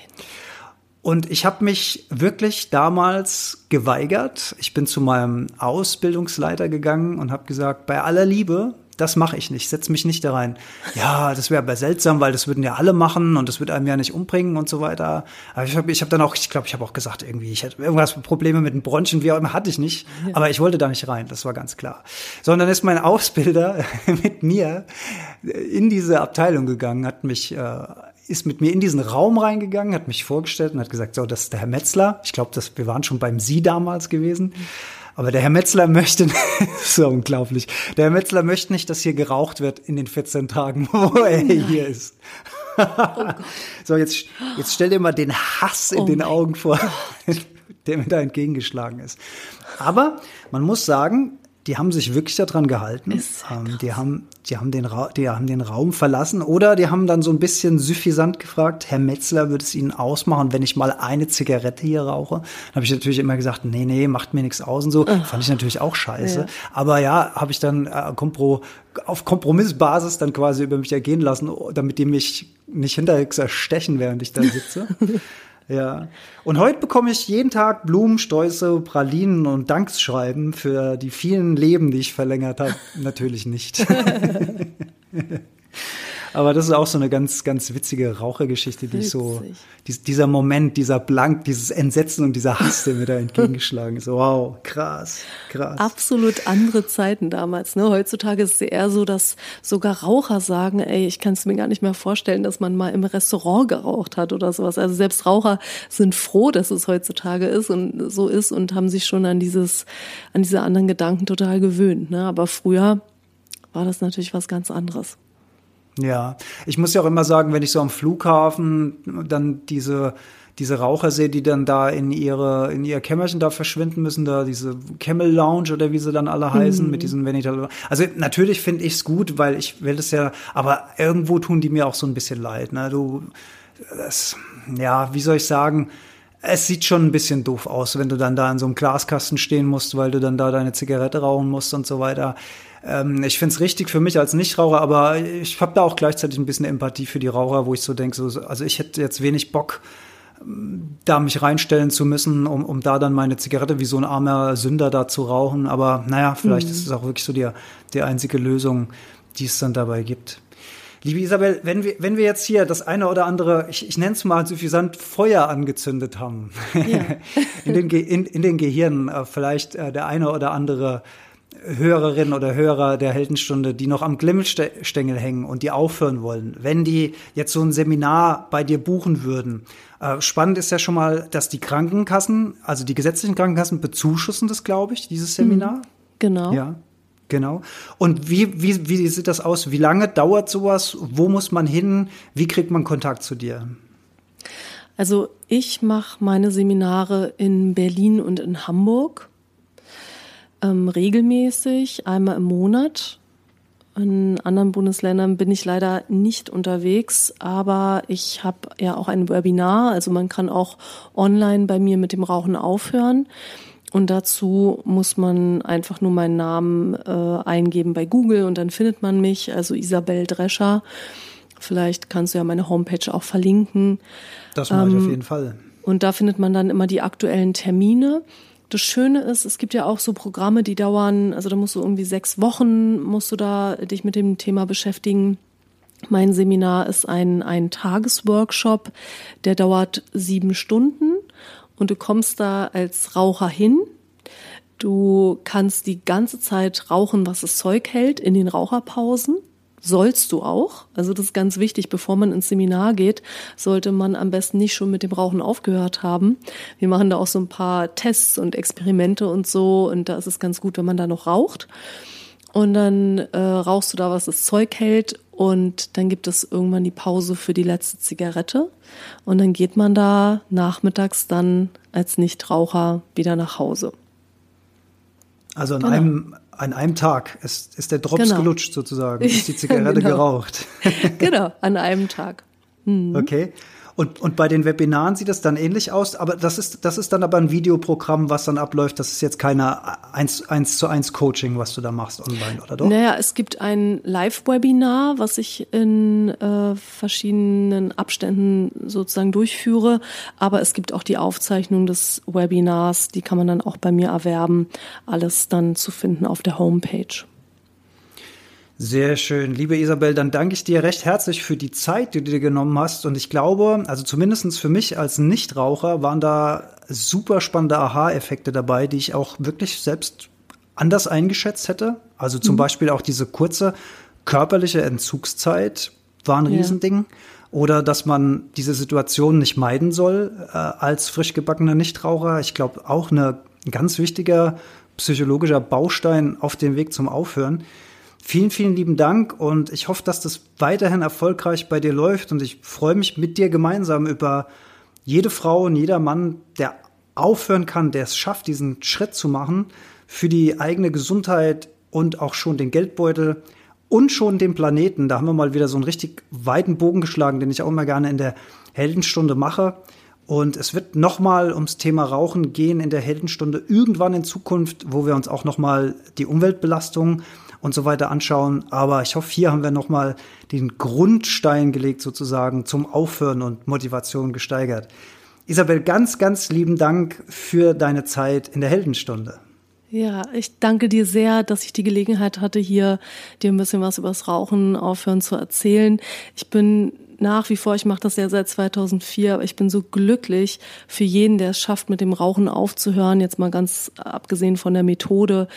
Und ich habe mich wirklich damals geweigert. Ich bin zu meinem Ausbildungsleiter gegangen und habe gesagt, bei aller Liebe, das mache ich nicht, setz mich nicht da rein. Ja, das wäre aber seltsam, weil das würden ja alle machen und das würde einem ja nicht umbringen und so weiter. Aber ich habe ich hab dann auch, ich glaube, ich habe auch gesagt, irgendwie, ich hatte irgendwas Probleme mit den Bronchien, wie auch immer, hatte ich nicht. Aber ich wollte da nicht rein, das war ganz klar. Sondern ist mein Ausbilder mit mir in diese Abteilung gegangen, hat mich äh, ist mit mir in diesen Raum reingegangen, hat mich vorgestellt und hat gesagt, so, das ist der Herr Metzler. Ich glaube, wir waren schon beim Sie damals gewesen. Aber der Herr Metzler möchte, so unglaublich, der Herr Metzler möchte nicht, dass hier geraucht wird in den 14 Tagen, wo er Nein. hier ist. Oh so, jetzt, jetzt stell dir mal den Hass in oh den Augen vor, der mir da entgegengeschlagen ist. Aber man muss sagen, die haben sich wirklich daran gehalten. Ähm, die haben, die haben den, Ra die haben den Raum verlassen oder die haben dann so ein bisschen suffisant gefragt, Herr Metzler, würde es Ihnen ausmachen, wenn ich mal eine Zigarette hier rauche? Dann habe ich natürlich immer gesagt, nee, nee, macht mir nichts aus und so. Ach. Fand ich natürlich auch scheiße. Ja. Aber ja, habe ich dann äh, Kompro auf Kompromissbasis dann quasi über mich ergehen lassen, damit die mich nicht hinterher zerstechen, während ich da sitze. Ja. Und heute bekomme ich jeden Tag Blumen, Sträuße, Pralinen und Dankschreiben für die vielen Leben, die ich verlängert habe. Natürlich nicht. Aber das ist auch so eine ganz, ganz witzige Rauchergeschichte, die ich so, dies, dieser Moment, dieser Blank, dieses Entsetzen und dieser Hass, der mir da entgegengeschlagen ist. Wow, krass, krass. Absolut andere Zeiten damals. Ne? Heutzutage ist es eher so, dass sogar Raucher sagen, ey, ich kann es mir gar nicht mehr vorstellen, dass man mal im Restaurant geraucht hat oder sowas. Also selbst Raucher sind froh, dass es heutzutage ist und so ist und haben sich schon an dieses, an diese anderen Gedanken total gewöhnt. Ne? Aber früher war das natürlich was ganz anderes. Ja, ich muss ja auch immer sagen, wenn ich so am Flughafen dann diese diese Raucher sehe, die dann da in ihre in ihr Kämmerchen da verschwinden müssen, da diese Camel Lounge oder wie sie dann alle heißen mhm. mit diesen Venita. Also natürlich finde ich es gut, weil ich will es ja, aber irgendwo tun die mir auch so ein bisschen leid. Ne? Du, das, ja, wie soll ich sagen? Es sieht schon ein bisschen doof aus, wenn du dann da in so einem Glaskasten stehen musst, weil du dann da deine Zigarette rauchen musst und so weiter. Ähm, ich finde es richtig für mich als Nichtraucher, aber ich habe da auch gleichzeitig ein bisschen Empathie für die Raucher, wo ich so denke, so, also ich hätte jetzt wenig Bock, da mich reinstellen zu müssen, um, um da dann meine Zigarette wie so ein armer Sünder da zu rauchen. Aber naja, vielleicht mhm. ist es auch wirklich so die, die einzige Lösung, die es dann dabei gibt. Liebe Isabel, wenn wir, wenn wir jetzt hier das eine oder andere, ich, ich nenne es mal suffisant, Feuer angezündet haben, ja. in, den, in, in den Gehirnen, äh, vielleicht äh, der eine oder andere Hörerin oder Hörer der Heldenstunde, die noch am Glimmelstängel hängen und die aufhören wollen, wenn die jetzt so ein Seminar bei dir buchen würden. Äh, spannend ist ja schon mal, dass die Krankenkassen, also die gesetzlichen Krankenkassen bezuschussen das, glaube ich, dieses Seminar. Mhm. Genau. Ja. Genau. Und wie, wie, wie sieht das aus? Wie lange dauert sowas? Wo muss man hin? Wie kriegt man Kontakt zu dir? Also ich mache meine Seminare in Berlin und in Hamburg ähm, regelmäßig, einmal im Monat. In anderen Bundesländern bin ich leider nicht unterwegs, aber ich habe ja auch ein Webinar, also man kann auch online bei mir mit dem Rauchen aufhören. Und dazu muss man einfach nur meinen Namen äh, eingeben bei Google und dann findet man mich, also Isabel Drescher. Vielleicht kannst du ja meine Homepage auch verlinken. Das mache ich auf ähm, jeden Fall. Und da findet man dann immer die aktuellen Termine. Das Schöne ist, es gibt ja auch so Programme, die dauern, also da musst du irgendwie sechs Wochen, musst du da dich mit dem Thema beschäftigen. Mein Seminar ist ein, ein Tagesworkshop, der dauert sieben Stunden und du kommst da als Raucher hin. Du kannst die ganze Zeit rauchen, was das Zeug hält, in den Raucherpausen sollst du auch. Also das ist ganz wichtig, bevor man ins Seminar geht, sollte man am besten nicht schon mit dem Rauchen aufgehört haben. Wir machen da auch so ein paar Tests und Experimente und so und da ist es ganz gut, wenn man da noch raucht. Und dann äh, rauchst du da, was das Zeug hält und dann gibt es irgendwann die Pause für die letzte Zigarette und dann geht man da nachmittags dann als Nichtraucher wieder nach Hause. Also an genau. einem an einem Tag ist, ist der Drops genau. gelutscht sozusagen, ist die Zigarette genau. geraucht. genau, an einem Tag. Mhm. Okay. Und, und bei den Webinaren sieht das dann ähnlich aus, aber das ist, das ist dann aber ein Videoprogramm, was dann abläuft. Das ist jetzt keine eins, eins zu eins Coaching, was du da machst online, oder doch? Naja, es gibt ein Live-Webinar, was ich in äh, verschiedenen Abständen sozusagen durchführe, aber es gibt auch die Aufzeichnung des Webinars, die kann man dann auch bei mir erwerben. Alles dann zu finden auf der Homepage. Sehr schön. Liebe Isabel, dann danke ich dir recht herzlich für die Zeit, die du dir genommen hast. Und ich glaube, also zumindestens für mich als Nichtraucher waren da super spannende Aha-Effekte dabei, die ich auch wirklich selbst anders eingeschätzt hätte. Also zum mhm. Beispiel auch diese kurze körperliche Entzugszeit war ein Riesending. Ja. Oder dass man diese Situation nicht meiden soll äh, als frisch gebackener Nichtraucher. Ich glaube auch eine, ein ganz wichtiger psychologischer Baustein auf dem Weg zum Aufhören. Vielen, vielen lieben Dank und ich hoffe, dass das weiterhin erfolgreich bei dir läuft und ich freue mich mit dir gemeinsam über jede Frau und jeder Mann, der aufhören kann, der es schafft, diesen Schritt zu machen für die eigene Gesundheit und auch schon den Geldbeutel und schon den Planeten. Da haben wir mal wieder so einen richtig weiten Bogen geschlagen, den ich auch immer gerne in der Heldenstunde mache. Und es wird nochmal ums Thema Rauchen gehen in der Heldenstunde irgendwann in Zukunft, wo wir uns auch nochmal die Umweltbelastung und so weiter anschauen. Aber ich hoffe, hier haben wir nochmal den Grundstein gelegt sozusagen zum Aufhören und Motivation gesteigert. Isabel, ganz, ganz lieben Dank für deine Zeit in der Heldenstunde. Ja, ich danke dir sehr, dass ich die Gelegenheit hatte, hier dir ein bisschen was übers Rauchen aufhören zu erzählen. Ich bin nach wie vor, ich mache das ja seit 2004, aber ich bin so glücklich für jeden, der es schafft, mit dem Rauchen aufzuhören, jetzt mal ganz abgesehen von der Methode.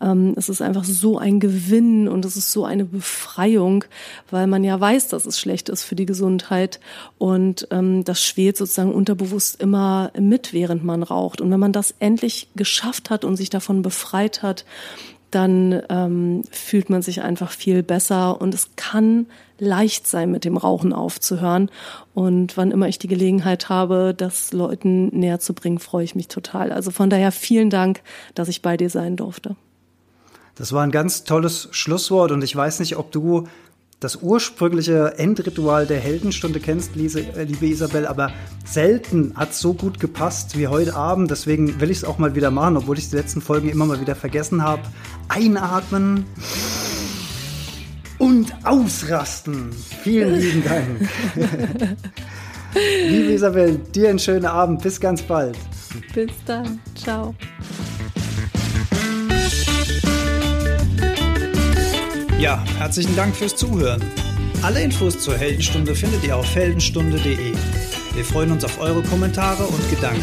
Ähm, es ist einfach so ein Gewinn und es ist so eine Befreiung, weil man ja weiß, dass es schlecht ist für die Gesundheit und ähm, das schwelt sozusagen unterbewusst immer mit, während man raucht. Und wenn man das endlich geschafft hat und sich davon befreit hat, dann ähm, fühlt man sich einfach viel besser und es kann leicht sein, mit dem Rauchen aufzuhören. Und wann immer ich die Gelegenheit habe, das Leuten näher zu bringen, freue ich mich total. Also von daher vielen Dank, dass ich bei dir sein durfte. Das war ein ganz tolles Schlusswort und ich weiß nicht, ob du das ursprüngliche Endritual der Heldenstunde kennst, äh, liebe Isabel, aber selten hat es so gut gepasst wie heute Abend. Deswegen will ich es auch mal wieder machen, obwohl ich die letzten Folgen immer mal wieder vergessen habe. Einatmen und ausrasten. Vielen lieben Dank. liebe Isabel, dir einen schönen Abend. Bis ganz bald. Bis dann. Ciao. Ja, herzlichen Dank fürs Zuhören. Alle Infos zur Heldenstunde findet ihr auf heldenstunde.de. Wir freuen uns auf eure Kommentare und Gedanken.